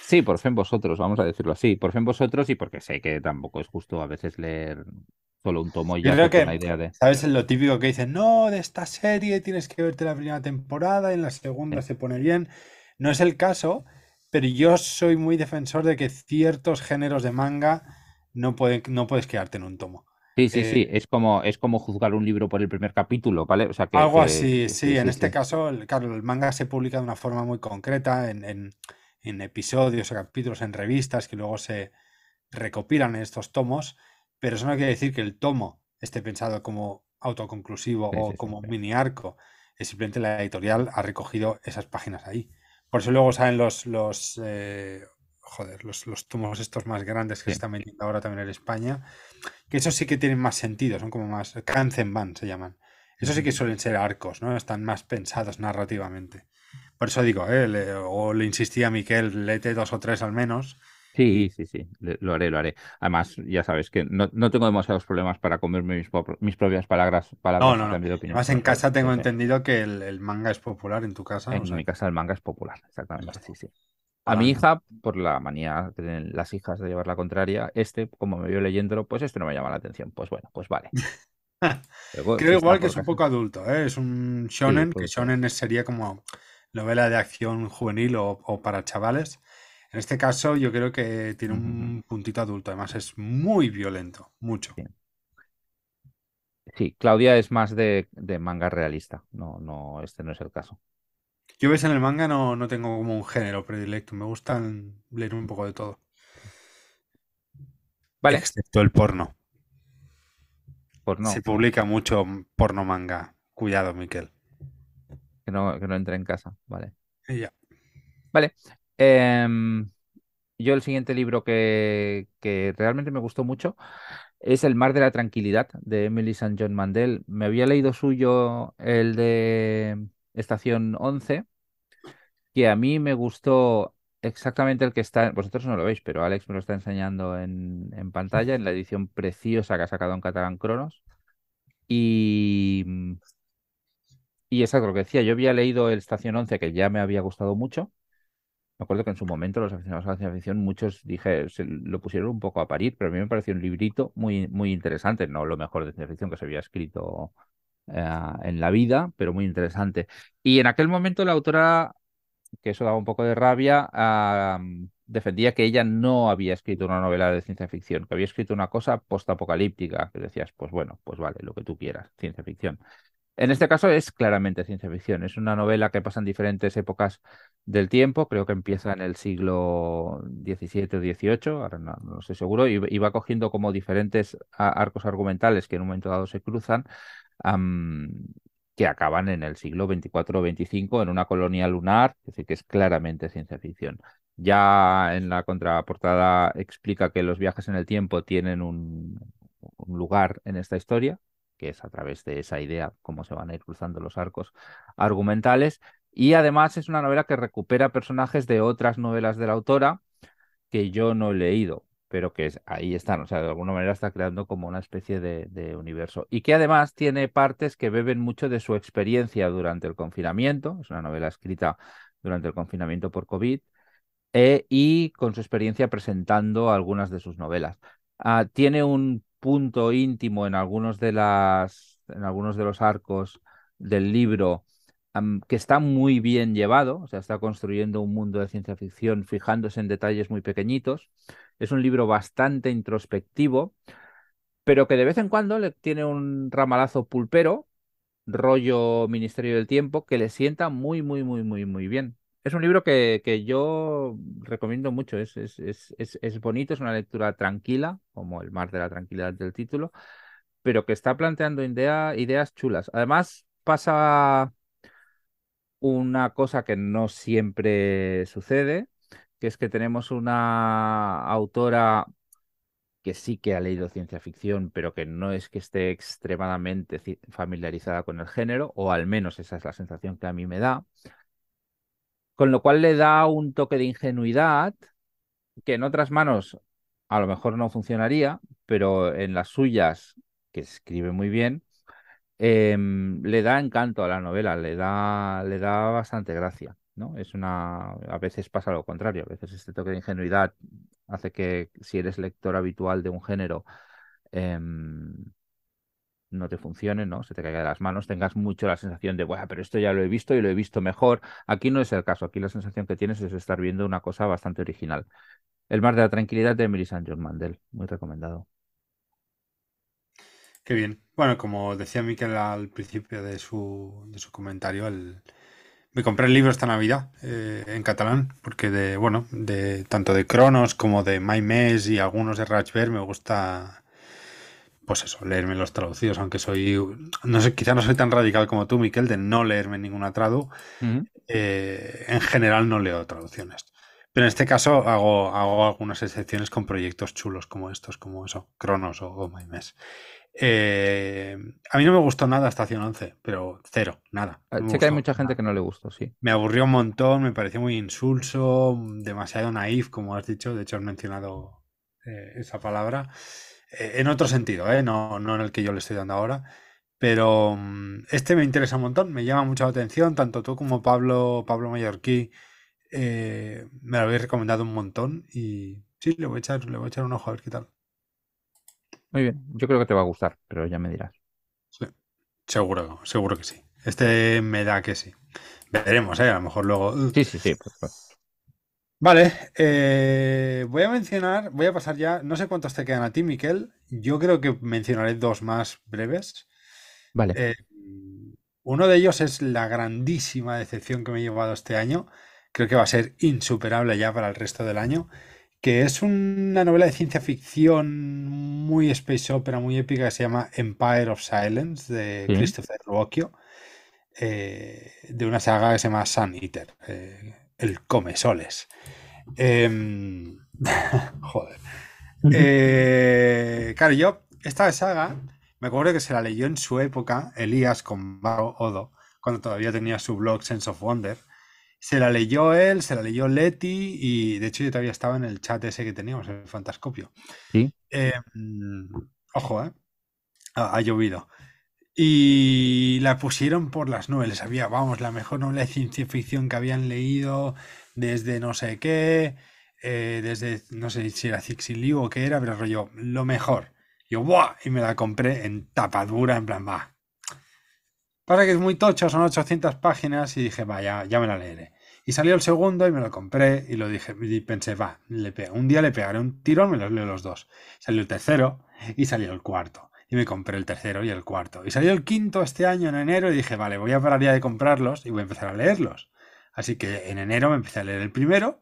Sí, por fe en vosotros, vamos a decirlo así. Por fe en vosotros y porque sé que tampoco es justo a veces leer solo un tomo y ya creo con la que, idea de. ¿sabes? Lo típico que dicen, no, de esta serie tienes que verte la primera temporada, en la segunda Sí. se pone bien. No es el caso, pero yo soy muy defensor de que ciertos géneros de manga no pueden, no puedes quedarte en un tomo. Sí, sí, sí, Eh, es como, es como juzgar un libro por el primer capítulo, ¿vale? O sea que, algo así, que sí. En sí, este sí. caso, el- claro, el manga se publica de una forma muy concreta, en, en- en episodios o capítulos, en revistas, que luego se recopilan en estos tomos, pero eso no quiere decir que el tomo esté pensado como autoconclusivo Sí, o sí, sí, como sí. mini arco. Es simplemente la editorial ha recogido esas páginas ahí. Por eso luego salen los, los eh, joder, los, los tomos estos más grandes que se están vendiendo ahora también en España, que esos sí que tienen más sentido, son como más Kanzenban se llaman. Esos sí que suelen ser arcos, ¿no? Están más pensados narrativamente. Por eso digo, eh, le- o le insistía a Miquel, léete dos o tres al menos, Sí, sí, sí, lo haré, lo haré. Además, ya sabes que no, tengo demasiados problemas para comerme mis, mis propias palabras. palabras no, no, no. Además, en casa tengo entendido que el, manga es popular en tu casa. En mi casa el manga es popular, exactamente, sí, sí. A mi hija, por la manía que tienen las hijas de llevar la contraria, este, como me vio leyéndolo, pues este no me llama la atención. Pues bueno, pues vale. [laughs] Creo igual que es un poco adulto, ¿eh? es un shonen, que shonen sería como novela de acción juvenil o, para chavales. En este caso yo creo que tiene un puntito adulto, además es muy violento, mucho. Sí, Claudia es más de, de, manga realista, no, no, este no es el caso. Yo ves en el manga no, no tengo como un género predilecto, me gustan leer un poco de todo. Vale. Excepto el porno. Porno. Se publica mucho porno manga. Cuidado, Miquel. Que no, que no entre en casa, vale. ya. Vale. Em, yo el siguiente libro que, que realmente me gustó mucho es El mar de la tranquilidad de Emily St. John Mandel. Me había leído suyo el de estación 11, que a mí me gustó exactamente el que está, vosotros no lo veis, pero Alex me lo está enseñando en, pantalla, en la edición preciosa que ha sacado en catalán Cronos. Y, y exacto lo que decía, yo había leído el Estación 11, que ya me había gustado mucho. Me acuerdo que en su momento los aficionados a la ciencia ficción, muchos dije, se lo pusieron un poco a parir, pero a mí me pareció un librito muy, muy interesante, no lo mejor de ciencia ficción que se había escrito en la vida, pero muy interesante. Y en aquel momento la autora, que eso daba un poco de rabia, defendía que ella no había escrito una novela de ciencia ficción, que había escrito una cosa postapocalíptica, que decías, pues bueno, pues vale, lo que tú quieras, ciencia ficción. En este caso es claramente ciencia ficción, es una novela que pasa en diferentes épocas del tiempo, creo que empieza en el siglo XVII o XVIII, ahora no, no estoy seguro, y, va cogiendo como diferentes arcos argumentales que en un momento dado se cruzan, que acaban en el siglo 24 o 25 en una colonia lunar, es decir, que es claramente ciencia ficción. Ya en la contraportada explica que los viajes en el tiempo tienen un, lugar en esta historia, que es a través de esa idea cómo se van a ir cruzando los arcos argumentales. Y además es una novela que recupera personajes de otras novelas de la autora que yo no he leído pero que ahí están, o sea, de alguna manera está creando como una especie de, universo. Y que además tiene partes que beben mucho de su experiencia durante el confinamiento, es una novela escrita durante el confinamiento por COVID, eh, y con su experiencia presentando algunas de sus novelas. Ah, tiene un punto íntimo en algunos de las en algunos de los arcos del libro que está muy bien llevado, o sea, está construyendo un mundo de ciencia ficción fijándose en detalles muy pequeñitos. Es un libro bastante introspectivo, pero que de vez en cuando le tiene un ramalazo pulpero, rollo Ministerio del Tiempo, que le sienta muy, muy, muy, muy, muy bien. Es un libro que, que yo recomiendo mucho, es, es, es, es, bonito, es una lectura tranquila, como el mar de la tranquilidad del título, pero que está planteando ideas chulas. Además, pasa una cosa que no siempre sucede, que es que tenemos una autora que sí que ha leído ciencia ficción, pero que no es que esté extremadamente familiarizada con el género, o al menos esa es la sensación que a mí me da, con lo cual le da un toque de ingenuidad que en otras manos a lo mejor no funcionaría, pero en las suyas, que escribe muy bien, Em, le da encanto a la novela, le da, le da bastante gracia. ¿no? Es una, a veces pasa lo contrario, a veces este toque de ingenuidad hace que si eres lector habitual de un género em, no te funcione, ¿no? Se te caiga de las manos, tengas mucho la sensación de, bueno, pero esto ya lo he visto y lo he visto mejor. Aquí no es el caso, aquí la sensación que tienes es estar viendo una cosa bastante original. El mar de la tranquilidad de Emily St. John Mandel, muy recomendado. Qué bien. Bueno, como decía Miquel al principio de su, de su comentario, me compré el libro esta Navidad eh, en catalán, porque de, bueno, de tanto de Cronos como de My y algunos de Rachber me gusta, pues eso, leerme los traducidos, aunque soy, no sé, quizá no soy tan radical como tú, Miquel, de no leerme ninguna tradu. Eh, en general no leo traducciones. Pero en este caso hago, hago algunas excepciones con proyectos chulos como estos, como eso, Cronos o, o My. Eh, a mí no me gustó nada Estación 11, pero cero, nada. Ah, no Sé que hay mucha gente nada. que no le gustó, sí. Me aburrió un montón, me pareció muy insulso, demasiado naif, como has dicho. De hecho, has mencionado eh, esa palabra. Eh, en otro sentido. No, no en el que yo le estoy dando ahora. Pero mm, este me interesa un montón, me llama mucho la atención. Tanto tú como Pablo, Pablo Mallorquí, me lo habéis recomendado un montón. Y sí, le voy a echar, le voy a echar un ojo a ver qué tal. Muy bien, yo creo que te va a gustar, pero ya me dirás. Sí, seguro, seguro que sí. Este me da que sí. Veremos, ¿eh? A lo mejor luego. Sí, sí, sí. pues, pues. Vale, eh, voy a mencionar, voy a pasar ya, no sé cuántos te quedan a ti, Miquel. Yo creo que mencionaré dos más breves. Vale. Eh, uno de ellos es la grandísima decepción que me he llevado este año. Creo que va a ser insuperable ya para el resto del año. Que es una novela de ciencia ficción muy space opera, muy épica, que se llama Empire of Silence, de Sí. Christopher Ruocchio. eh, de una saga que se llama Sun Eater, eh, el Come Soles. Em, [laughs] joder. Eh, claro, yo, esta saga, me acuerdo que se la leyó en su época, Elías con Mao Odo, cuando todavía tenía su blog Sense of Wonder. Se la leyó él, se la leyó Leti, y de hecho yo todavía estaba en el chat ese que teníamos, el Fantascopio. Sí. Em, ojo, ¿eh? Ha, ha llovido. Y la pusieron por las nubes. Les había, vamos, la mejor novela de ciencia ficción que habían leído desde no sé qué, eh, desde no sé si era Cixiliu o qué era, pero rollo, lo mejor. Yo, ¡buah! Y me la compré en tapadura, en plan, va. Pasa que es muy tocho, son 800 páginas y dije, va, ya, me la leeré. Y salió el segundo y me lo compré y lo dije, y pensé, va, un día le pegaré un tirón, me los leo los dos. Salió el tercero y salió el cuarto. Y me compré el tercero y el cuarto. Y salió el quinto este año en enero y dije, vale, voy a parar ya de comprarlos y voy a empezar a leerlos. Así que en enero me empecé a leer el primero.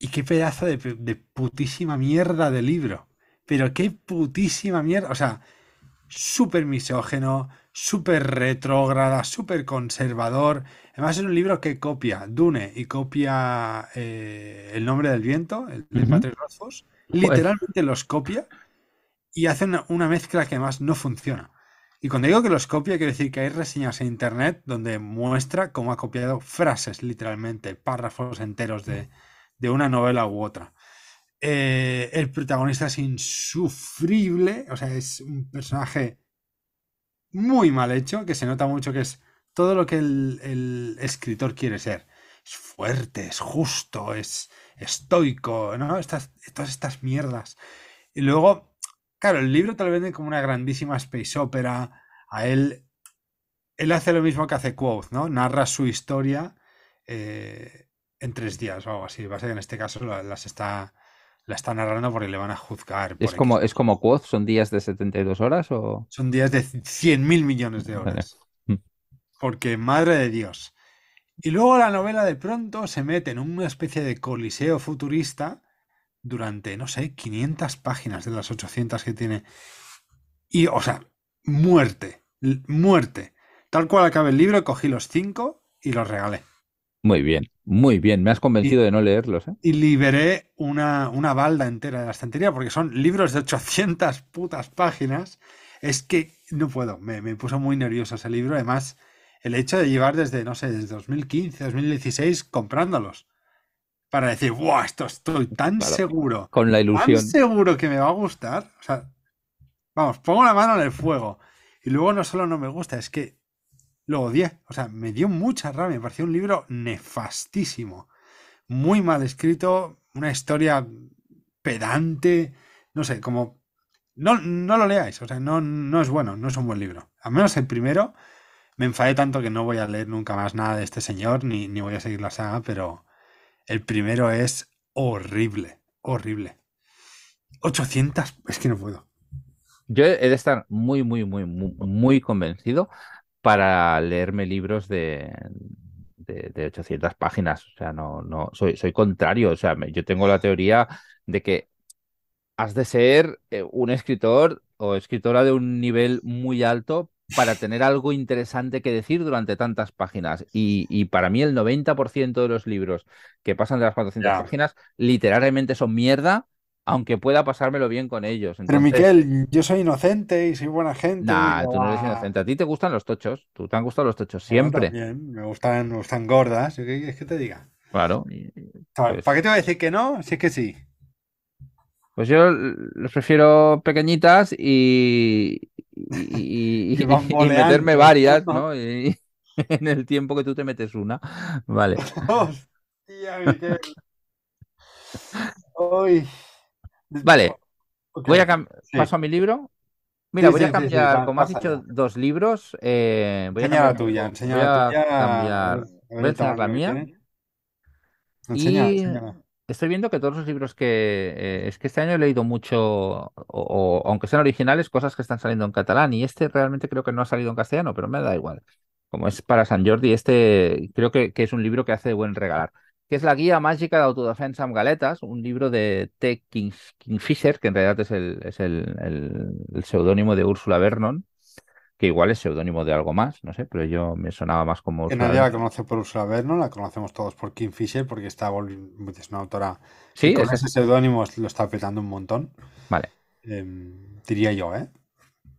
Y qué pedazo de, de putísima mierda de libro. Pero qué putísima mierda. O sea, súper misógeno, súper retrógrada, súper conservador. Además es un libro que copia Dune y copia eh, El nombre del viento, el de. Patrick Rothfuss. Literalmente los copia y hace una, una mezcla que además no funciona. Y cuando digo que los copia, quiero decir que hay reseñas en internet donde muestra cómo ha copiado frases, literalmente, párrafos enteros de, de una novela u otra. Eh, el protagonista es insufrible, o sea, es un personaje muy mal hecho, que se nota mucho que es todo lo que el, escritor quiere ser. Es fuerte, es justo, es estoico, ¿no? Estas, todas estas mierdas. Y luego, claro, el libro te lo venden como una grandísima space opera. A él, él hace lo mismo que hace Quoth, ¿no? Narra su historia eh, en tres días o algo así. Pasa que en este caso la- las está, la está narrando porque le van a juzgar. Es como, es como Quoth, son días de 72 horas o. Son días de 100 mil millones de horas. Mm. Porque, madre de Dios. Y luego la novela de pronto se mete en una especie de coliseo futurista durante, no sé, 500 páginas de las 800 que tiene. Y, o sea, muerte, muerte. Tal cual acabe el libro, cogí los cinco y los regalé. Muy bien, muy bien. Me has convencido de no leerlos, ¿eh? Y liberé una, una balda entera de la estantería porque son libros de 800 putas páginas. Es que no puedo, me, me puso muy nervioso ese libro. Además, el hecho de llevar desde, no sé, desde 2015, 2016 comprándolos. Para decir, ¡buah! Esto estoy tan Claro. seguro, Con la tan ilusión. seguro que me va a gustar. O sea, vamos, pongo la mano en el fuego. Y luego no solo no me gusta, es que lo odié. O sea, me dio mucha rabia. Me pareció un libro nefastísimo. Muy mal escrito, una historia pedante. No sé, como. No, no lo leáis, o sea, no, no es bueno, no es un buen libro. Al menos el primero me enfadé tanto que no voy a leer nunca más nada de este señor, ni, ni voy a seguir la saga, pero el primero es horrible, horrible. 800, es que no puedo. Yo he de estar muy, muy, muy, muy, muy convencido para leerme libros de, de, de 800 páginas. O sea, no, no, soy, soy contrario. O sea, me- yo tengo la teoría de que has de ser eh, un escritor o escritora de un nivel muy alto para tener algo interesante que decir durante tantas páginas. Y, y para mí el 90% de los libros que pasan de las 400 Ya. páginas literalmente son mierda aunque pueda pasármelo bien con ellos. Pero Miquel, yo soy inocente y soy buena gente. Nah, tú no eres inocente. A ti te gustan los tochos. Tú te han gustado los tochos siempre. me gustan, me gustan gordas. ¿Qué quieres que te diga? Claro. ¿Para qué te voy a decir que no? Si es que sí. Pues yo los prefiero pequeñitas y, y, [laughs] meterme varias, ¿no? [laughs] [laughs] en el tiempo que tú te metes una. Vale. Hostia, Miquel. Vale. Voy a paso a mi libro. Mira, voy a cambiar, como has dicho, dos libros. Eh, voy enseña a la tuya, enseña la tuya. Cambiar, voy a enseñar la mía. y estoy viendo que todos los libros que. Eh, es que este año he leído mucho, o, aunque sean originales, cosas que están saliendo en catalán. Y este realmente creo que no ha salido en castellano, pero me da igual. Como es para San Jordi, este creo que, que es un libro que hace buen regalar que es la guía mágica de autodefensa en galetas, un libro de T. Kingfisher, que en realidad es el, es el, el, seudónimo de Úrsula Vernon, que igual es seudónimo de algo más, no sé, pero yo me sonaba más como... Que nadie la conoce por Úrsula Vernon, la conocemos todos por Kingfisher, porque está, es una autora... Sí, con ese seudónimo lo está petando un montón. Vale. Em, diría yo, ¿eh?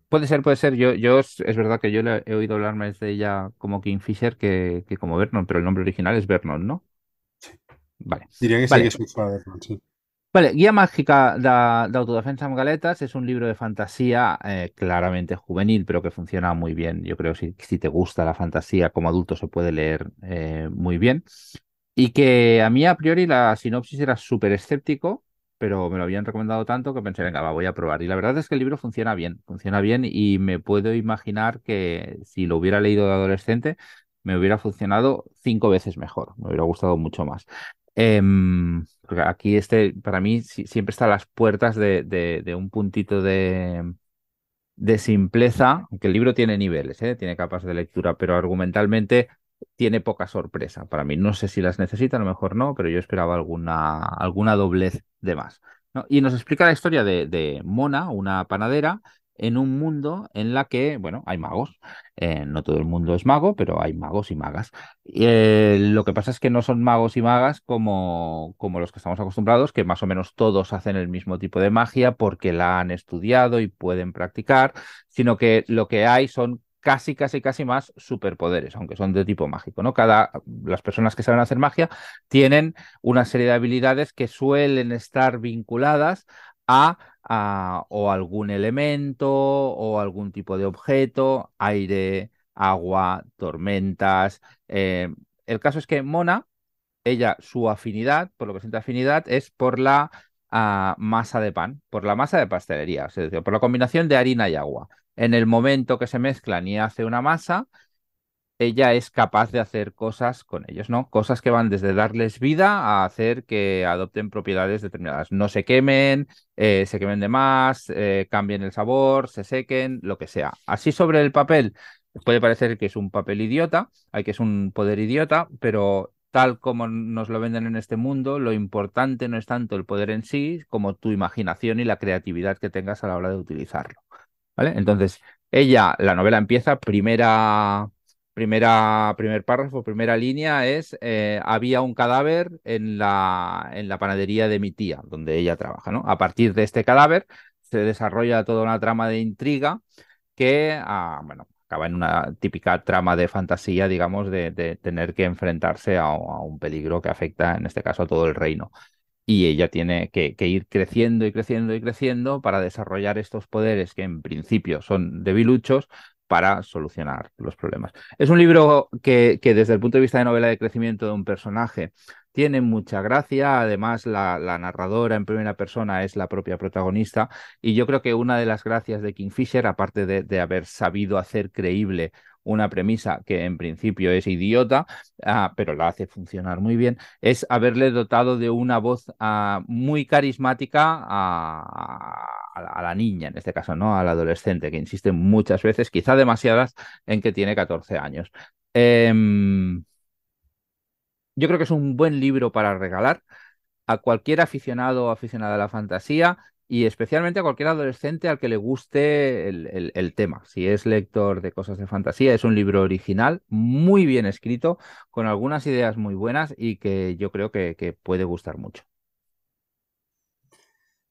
Puede ser, puede ser. Yo, yo es verdad que yo le he oído hablar más de ella como Kingfisher que, que como Vernon, pero el nombre original es Vernon, ¿no? Vale. Diría que vale. sí que sí. Vale, Guía Mágica de, Autodefensa en Galetas es un libro de fantasía eh, claramente juvenil, pero que funciona muy bien. Yo creo que si, te gusta la fantasía como adulto se puede leer eh, muy bien. Y que a mí a priori la sinopsis era súper escéptico, pero me lo habían recomendado tanto que pensé, venga, va, voy a probar. Y la verdad es que el libro funciona bien, funciona bien y me puedo imaginar que si lo hubiera leído de adolescente me hubiera funcionado cinco veces mejor, me hubiera gustado mucho más. Em, aquí este, para mí, siempre está a las puertas de, un puntito de, de, simpleza, aunque el libro tiene niveles, ¿eh? tiene capas de lectura, pero argumentalmente tiene poca sorpresa para mí. No sé si las necesita, a lo mejor no, pero yo esperaba alguna, alguna doblez de más. Y nos explica la historia de Mona, una panadera, en un mundo en la que, bueno, hay magos. Eh, no todo el mundo es mago, pero hay magos y magas. Eh, lo que pasa es que no son magos y magas como, como los que estamos acostumbrados, que más o menos todos hacen el mismo tipo de magia porque la han estudiado y pueden practicar, sino que lo que hay son casi, casi, casi más superpoderes, aunque son de tipo mágico, ¿no? Cada, las personas que saben hacer magia tienen una serie de habilidades que suelen estar vinculadas a o algún elemento o algún tipo de objeto, aire, agua, tormentas. Eh, el caso es que Mona, ella, su afinidad, por lo que siente afinidad, es por la ah, masa de pan, por la masa de pastelería, es decir, por la combinación de harina y agua. En el momento que se mezclan y hace una masa, ella es capaz de hacer cosas con ellos, ¿no? Cosas que van desde darles vida a hacer que adopten propiedades determinadas. No se quemen, eh, se quemen de más, eh, cambien el sabor, se sequen, lo que sea. Así sobre el papel puede parecer que es un papel idiota, hay que es un poder idiota, pero tal como nos lo venden en este mundo, lo importante no es tanto el poder en sí, como tu imaginación y la creatividad que tengas a la hora de utilizarlo. ¿Vale? Entonces, ella, la novela empieza, primera Primera, primer párrafo, primera línea es, eh, había un cadáver en la, en la panadería de mi tía, donde ella trabaja. ¿no? A partir de este cadáver se desarrolla toda una trama de intriga que, ah, bueno, acaba en una típica trama de fantasía, digamos, de, tener que enfrentarse a, un peligro que afecta, en este caso, a todo el reino. Y ella tiene que, que, ir creciendo y creciendo y creciendo para desarrollar estos poderes que en principio son debiluchos, para solucionar los problemas. Es un libro que, desde el punto de vista de novela de crecimiento de un personaje tiene mucha gracia, además la, narradora en primera persona es la propia protagonista y yo creo que una de las gracias de Kingfisher, aparte de, de haber sabido hacer creíble una premisa que en principio es idiota, ah, pero la hace funcionar muy bien, es haberle dotado de una voz ah, muy carismática a, la niña, en este caso, ¿no? A la adolescente, que insiste muchas veces, quizá demasiadas, en que tiene 14 años. Em, yo creo que es un buen libro para regalar a cualquier aficionado o aficionada a la fantasía y especialmente a cualquier adolescente al que le guste el, tema. Si es lector de cosas de fantasía, es un libro original, muy bien escrito, con algunas ideas muy buenas y que yo creo que, puede gustar mucho.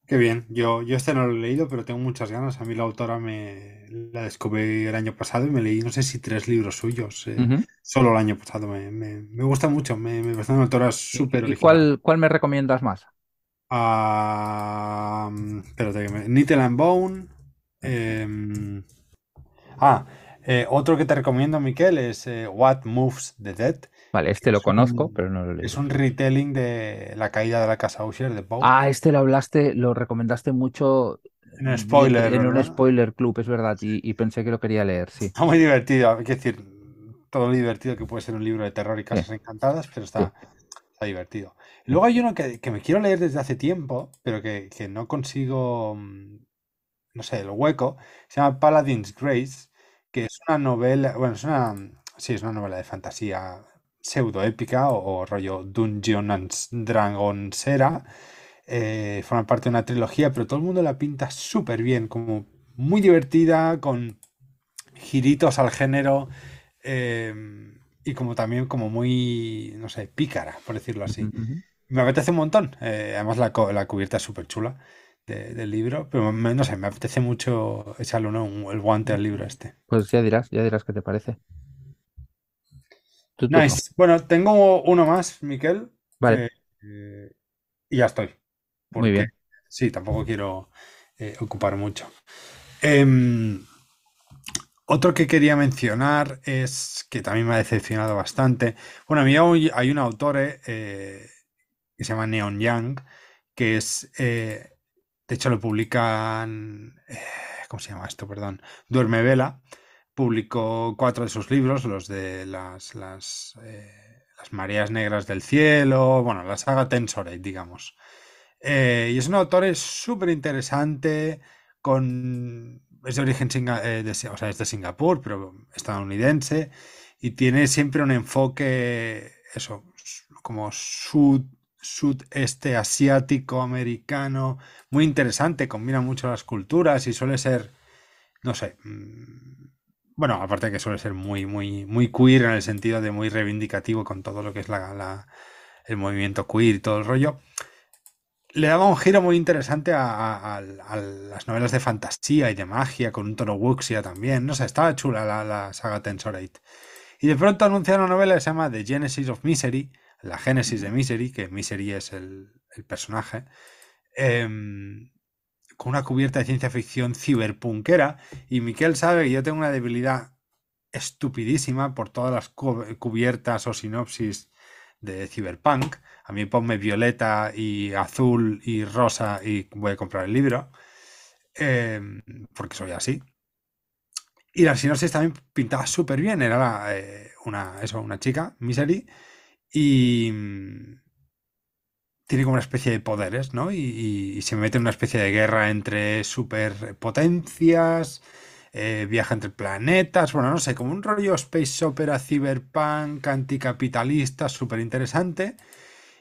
Qué bien. Yo, yo este no lo he leído, pero tengo muchas ganas. A mí la autora me la descubrí el año pasado y me leí, no sé si tres libros suyos. eh, solo el año pasado. Me, me- me gusta mucho. Me, me parece una autora ¿Y, súper y- cuál, cuál me recomiendas más? Ah, espérate, que me... And Bone. em, ah, eh, otro que te recomiendo, Miquel, es eh, What Moves the Dead. Vale, este lo es conozco, un, pero no lo he es un retelling de la caída de la casa Usher de Poe. Ah, este lo hablaste, lo recomendaste mucho Un vi- spoiler, en un spoiler club, es verdad, y, y pensé que lo quería leer, sí. Está muy divertido. Hay que decir, todo lo divertido que puede ser un libro de terror y Sí, casas encantadas, pero sí. está, está divertido. Luego hay uno que, que me quiero leer desde hace tiempo, pero que, que no consigo, mm, no sé, el hueco. Se llama Paladin's Grace, que es una novela, bueno, es una, sí, es una novela de fantasía pseudoépica o, o rollo Dungeon and Dragonsera. Eh, forma parte de una trilogía, pero todo el mundo la pinta súper bien, como muy divertida, con giritos al género eh, y como también como muy, no sé, pícara, por decirlo así. Me apetece un montón. eh, además la, la cubierta es súper chula de- del libro, pero me- no sé, me apetece mucho echarle uno, un- el guante al libro este. Pues ya dirás, ya dirás qué te parece. Tu. Nice. Bueno, tengo uno más, Miquel, Vale, eh, eh, y ya estoy, muy porque bien. sí, tampoco quiero eh, ocupar mucho. Em, Otro que quería mencionar es que también me ha decepcionado bastante. Bueno, a mí hay un autor que se llama Neon Young, que es, de hecho lo publican, ¿cómo se llama esto? Perdón, Duerme Vela. Publicó cuatro de sus libros, los de las, las, eh, las mareas negras del cielo, bueno, la saga Tensorate, digamos. Eh, y es un autor súper interesante, con... es de origen singa- eh, o sea, es de Singapur, pero estadounidense, y tiene siempre un enfoque, eso, como sud, sudeste asiático, americano, muy interesante, combina mucho las culturas y suele ser, no sé, mm, bueno, aparte que suele ser muy, muy, muy queer en el sentido de muy reivindicativo con todo lo que es la, la- el movimiento queer y todo el rollo le daba un giro muy interesante a, a- a- a las novelas de fantasía y de magia, con un tono wuxia también. No sé, estaba chula la, la saga Tensorate. Y de pronto anuncia una novela que se llama The Genesis of Misery, la génesis de Misery, que Misery es el, el personaje, em, con una cubierta de ciencia ficción ciberpunkera. Y Miquel sabe que yo tengo una debilidad estupidísima por todas las cu- cubiertas o sinopsis de Cyberpunk. A mí ponme violeta y azul y rosa y voy a comprar el libro. eh, porque soy así. Y la sinopsis también pintaba súper bien. Era la, eh, una, eso, una chica, Misery, y tiene como una especie de poderes, ¿no? Y, se mete en una especie de guerra entre superpotencias, eh, viaja entre planetas, bueno, no sé, como un rollo space opera, cyberpunk, anticapitalista, súper interesante.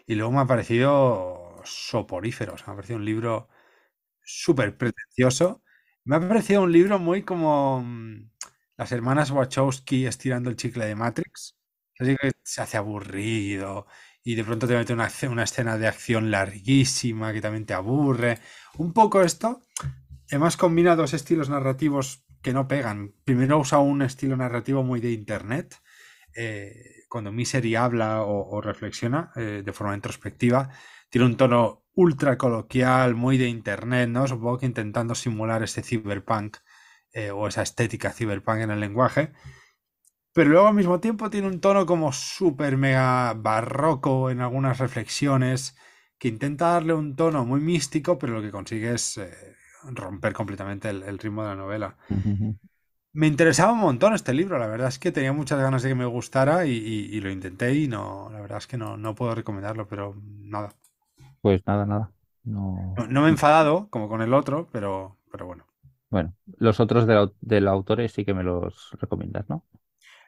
Y luego me ha parecido soporífero, o sea, me ha parecido un libro súper pretencioso. Me ha parecido un libro muy como mm, las hermanas Wachowski estirando el chicle de Matrix. Así que se hace aburrido y de pronto te mete una, una escena de acción larguísima que también te aburre. Un poco esto. Además combina dos estilos narrativos que no pegan. Primero usa un estilo narrativo muy de internet. eh, cuando Misery habla o, o reflexiona eh, de forma introspectiva, tiene un tono ultra coloquial, muy de internet, ¿no? Supongo que intentando simular ese cyberpunk eh, o esa estética cyberpunk en el lenguaje. Pero luego al mismo tiempo tiene un tono como súper mega barroco en algunas reflexiones, que intenta darle un tono muy místico, pero lo que consigue es eh, romper completamente el, el ritmo de la novela. [laughs] Me interesaba un montón este libro, la verdad es que tenía muchas ganas de que me gustara y, y- y lo intenté y no, la verdad es que no, no puedo recomendarlo, pero nada. Pues nada, nada. No. No, no me he enfadado como con el otro, pero, pero bueno. Bueno, los otros del, del autor sí que me los recomiendas, ¿no?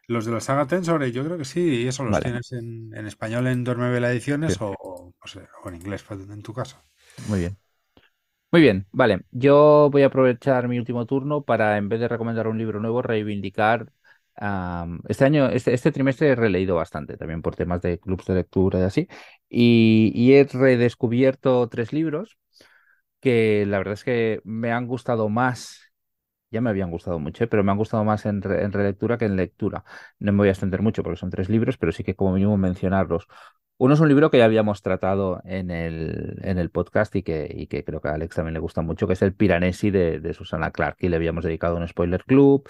Los de la saga Tensore, yo creo que sí, y eso los Vale, tienes en, en español en Duerme Vela Ediciones sí, o, o, no sé, o en inglés pues, en tu caso. muy bien. Muy bien, vale. Yo voy a aprovechar mi último turno para, en vez de recomendar un libro nuevo, reivindicar. este año, este, este trimestre he releído bastante, también por temas de clubs de lectura y así. Y, y he redescubierto tres libros que la verdad es que me han gustado más, ya me habían gustado mucho, ¿eh? pero me han gustado más en, relectura que en lectura. No me voy a extender mucho porque son tres libros, pero sí que como mínimo mencionarlos. Uno es un libro que ya habíamos tratado en el, en el podcast y que, y que creo que a Alex también le gusta mucho, que es el Piranesi de, Susana Clark, y le habíamos dedicado un spoiler club.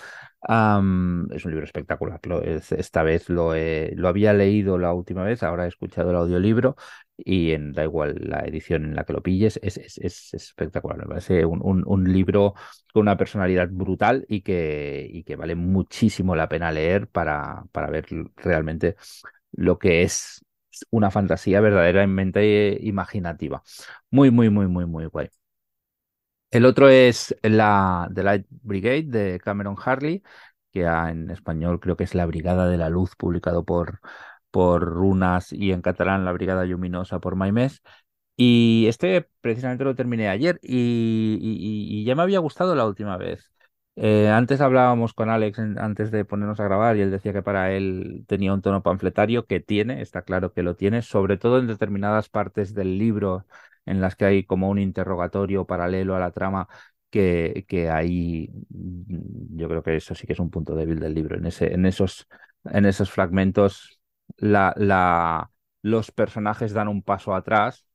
es un libro espectacular. Lo, esta vez lo, lo había leído la última vez, ahora he escuchado el audiolibro y en, da igual la edición en la que lo pilles, es, es, es espectacular. Me parece un, un, libro con una personalidad brutal y que, y que vale muchísimo la pena leer para, para ver realmente lo que es una fantasía verdaderamente imaginativa. Muy, muy, muy, muy, muy guay. El otro es la The Light Brigade de Cameron Harley, que en español creo que es La Brigada de la Luz, publicado por, por Runas y en catalán La Brigada Luminosa por Maimés. Y este precisamente lo terminé ayer y, ya me había gustado la última vez. Eh, antes hablábamos con Alex antes de ponernos a grabar y él decía que para él tenía un tono panfletario que tiene, está claro que lo tiene, sobre todo en determinadas partes del libro en las que hay como un interrogatorio paralelo a la trama que, que ahí mm, yo creo que eso sí que es un punto débil del libro. En, ese, en, esos, en esos fragmentos la, los personajes dan un paso atrás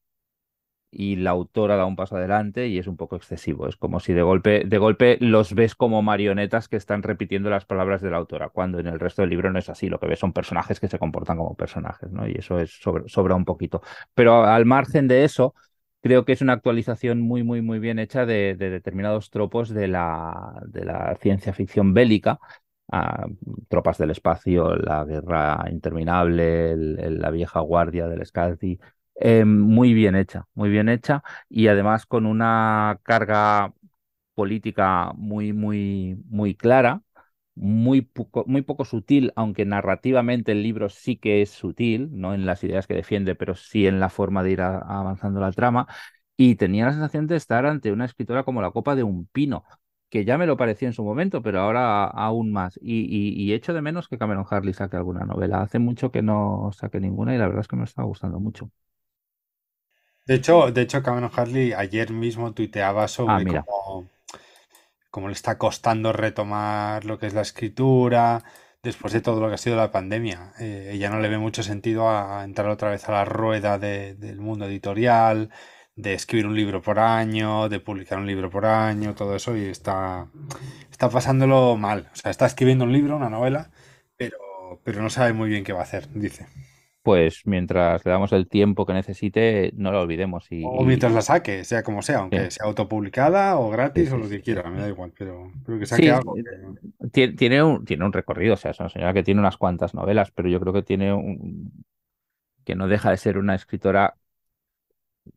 y la autora da un paso adelante y es un poco excesivo. Es como si de golpe, de golpe los ves como marionetas que están repitiendo las palabras de la autora, cuando en el resto del libro no es así. Lo que ves son personajes que se comportan como personajes, ¿no? Y eso es sobra un poquito. Pero al margen de eso, creo que es una actualización muy, muy, muy bien hecha de, determinados tropos de la, de la ciencia ficción bélica. Tropas del espacio, la guerra interminable, la vieja guardia del Scalzi, eh, muy bien hecha, muy bien hecha y además con una carga política muy, muy, muy clara, muy poco, muy poco sutil, aunque narrativamente el libro sí que es sutil, no en las ideas que defiende, pero sí en la forma de ir avanzando la trama. Y tenía la sensación de estar ante una escritora como la copa de un pino, que ya me lo parecía en su momento, pero ahora aún más. Y, y, echo de menos que Cameron Harley saque alguna novela. Hace mucho que no saque ninguna y la verdad es que me está gustando mucho. De hecho, de hecho, Cameron Harley ayer mismo tuiteaba sobre Ah, cómo, le está costando retomar lo que es la escritura después de todo lo que ha sido la pandemia. Eh, ella no le ve mucho sentido a, entrar otra vez a la rueda del mundo editorial, de escribir un libro por año, de publicar un libro por año, todo eso, y está, está pasándolo mal. O sea, está escribiendo un libro, una novela, pero, pero no sabe muy bien qué va a hacer, dice pues mientras le damos el tiempo que necesite, no lo olvidemos. Y, o mientras la saque, sea como sea, aunque sea autopublicada o gratis o lo que quiera, me da igual, pero, que saque algo. Tiene, un, tiene un recorrido, o sea, es una señora que tiene unas cuantas novelas, pero yo creo que tiene un. que no deja de ser una escritora.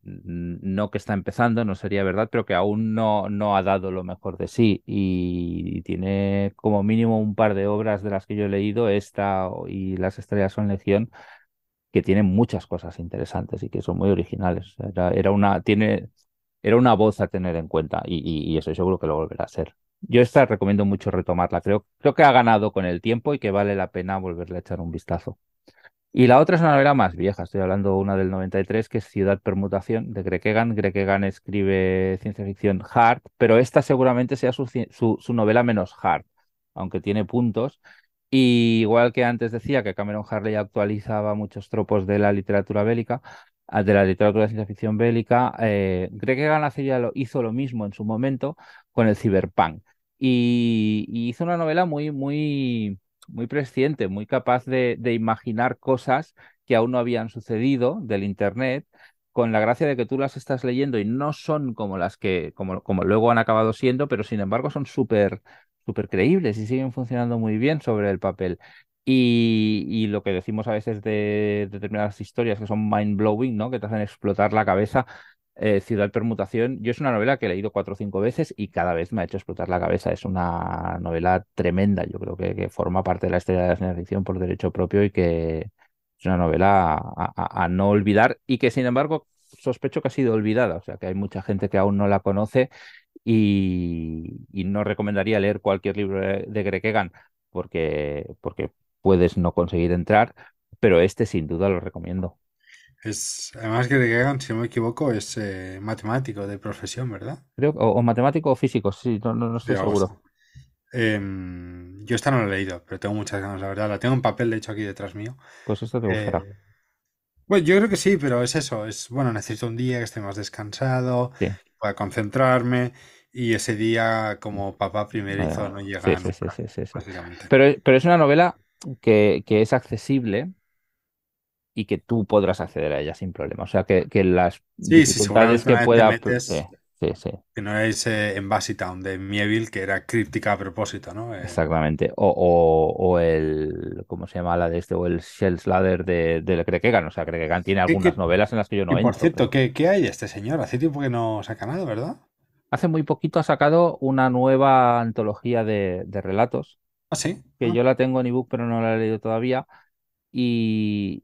No que está empezando, no sería verdad, pero que aún no, no ha dado lo mejor de sí. Y tiene como mínimo un par de obras de las que yo he leído, esta y Las Estrellas son Legión, que tiene muchas cosas interesantes y que son muy originales. Era, una, tiene, era una voz a tener en cuenta y, y, estoy seguro que lo volverá a ser. Yo esta recomiendo mucho retomarla. Creo, creo que ha ganado con el tiempo y que vale la pena volverle a echar un vistazo. Y la otra es una novela más vieja, estoy hablando una del 93, que es Ciudad Permutación, de Greg Egan. Greg Egan escribe ciencia ficción hard, pero esta seguramente sea su, su, su novela menos hard, aunque tiene puntos. Y igual que antes decía que Cameron Harley actualizaba muchos tropos de la literatura bélica, ah, de la literatura de ciencia ficción bélica, eh, Greg Egan lo, hizo lo mismo en su momento con el cyberpunk. Y, hizo una novela muy, muy, muy presciente, muy capaz de, imaginar cosas que aún no habían sucedido del Internet, con la gracia de que tú las estás leyendo y no son como las que, como, como luego han acabado siendo, pero sin embargo son súper súper creíbles y siguen funcionando muy bien sobre el papel. Y, lo que decimos a veces de, determinadas historias que son mind blowing, ¿no? Que te hacen explotar la cabeza. Eh, Ciudad Permutación, yo es una novela que he leído cuatro o cinco veces y cada vez me ha hecho explotar la cabeza. Es una novela tremenda, yo creo que, forma parte de la historia de la ficción por derecho propio y que es una novela a, a no olvidar y que sin embargo sospecho que ha sido olvidada, o sea que hay mucha gente que aún no la conoce y, no recomendaría leer cualquier libro de, Greg Egan porque, porque puedes no conseguir entrar, pero este sin duda lo recomiendo. Es, además que Kegan, si no me equivoco, es eh, matemático de profesión, ¿verdad? Creo, o, o matemático o físico, sí, no, no, no estoy seguro. Em, yo esta no la he leído, pero tengo muchas ganas, la verdad. La tengo en papel, de hecho, aquí detrás mío. Pues esto te Eh, gustará. bueno, yo creo que sí, pero es eso. Es, bueno, necesito un día que esté más descansado, Sí, pueda concentrarme. Y ese día, como papá primerizo, no eh, llega sí, sí, sí, nunca, sí, sí, sí. básicamente. Pero, pero es una novela que, que es accesible y que tú podrás acceder a ella sin problema. O sea, que, que las Sí, sí, dificultades que una vez te pueda... Sí, metes, sí, sí, que no es eh, en Town de Mieville, que era críptica a propósito, ¿no? Eh, exactamente. O, o, o el... ¿Cómo se llama la de este? O el Shell's Ladder de, de Crekegan. O sea, Crekegan tiene que, algunas que- novelas en las que yo que, no por entro, cierto. ¿qué, qué hay este señor? Hace tiempo que no saca nada, ¿verdad? Hace muy poquito ha sacado una nueva antología de, de relatos, Ah, sí. que Ah, yo la tengo en ebook, pero no la he leído todavía. Y,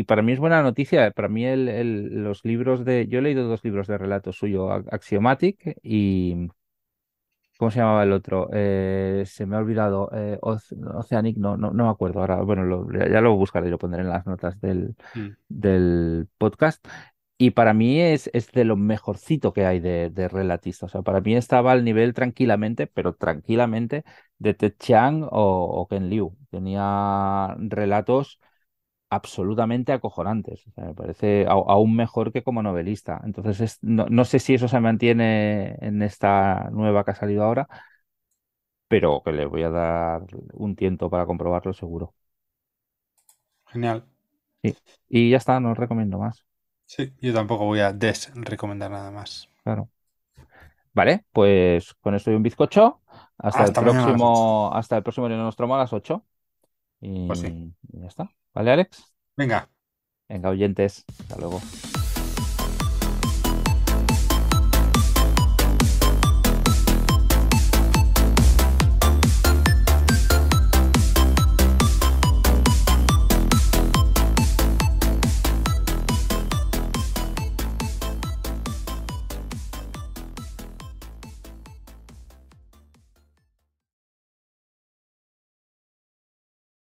y para mí es buena noticia. Para mí el, el- los libros de... Yo he leído dos libros de relatos suyo, Axiomatic y... ¿Cómo se llamaba el otro? Eh, se me ha olvidado. eh, Oce- Oceanic, no, no, no me acuerdo ahora. Bueno, lo- ya ya lo buscaré y lo pondré en las notas del, mm. del podcast. Y para mí es, es de lo mejorcito que hay de, de relatista. O sea, para mí estaba al nivel tranquilamente, pero tranquilamente, de Ted Chiang o, o Ken Liu. Tenía relatos absolutamente acojonantes. O sea, me parece aún mejor que como novelista. Entonces, es- no, no sé si eso se mantiene en esta nueva que ha salido ahora, pero que le voy a dar un tiento para comprobarlo seguro. Genial. Sí. Y ya está, no os recomiendo más. Sí, yo tampoco voy a desrecomendar nada más. Claro. Vale, pues con esto y un bizcocho. Hasta el Hasta próximo, hasta el próximo Nostromo a las 8. Pues sí. Y ya está. ¿Vale, Alex? Venga. Venga, oyentes. Hasta luego.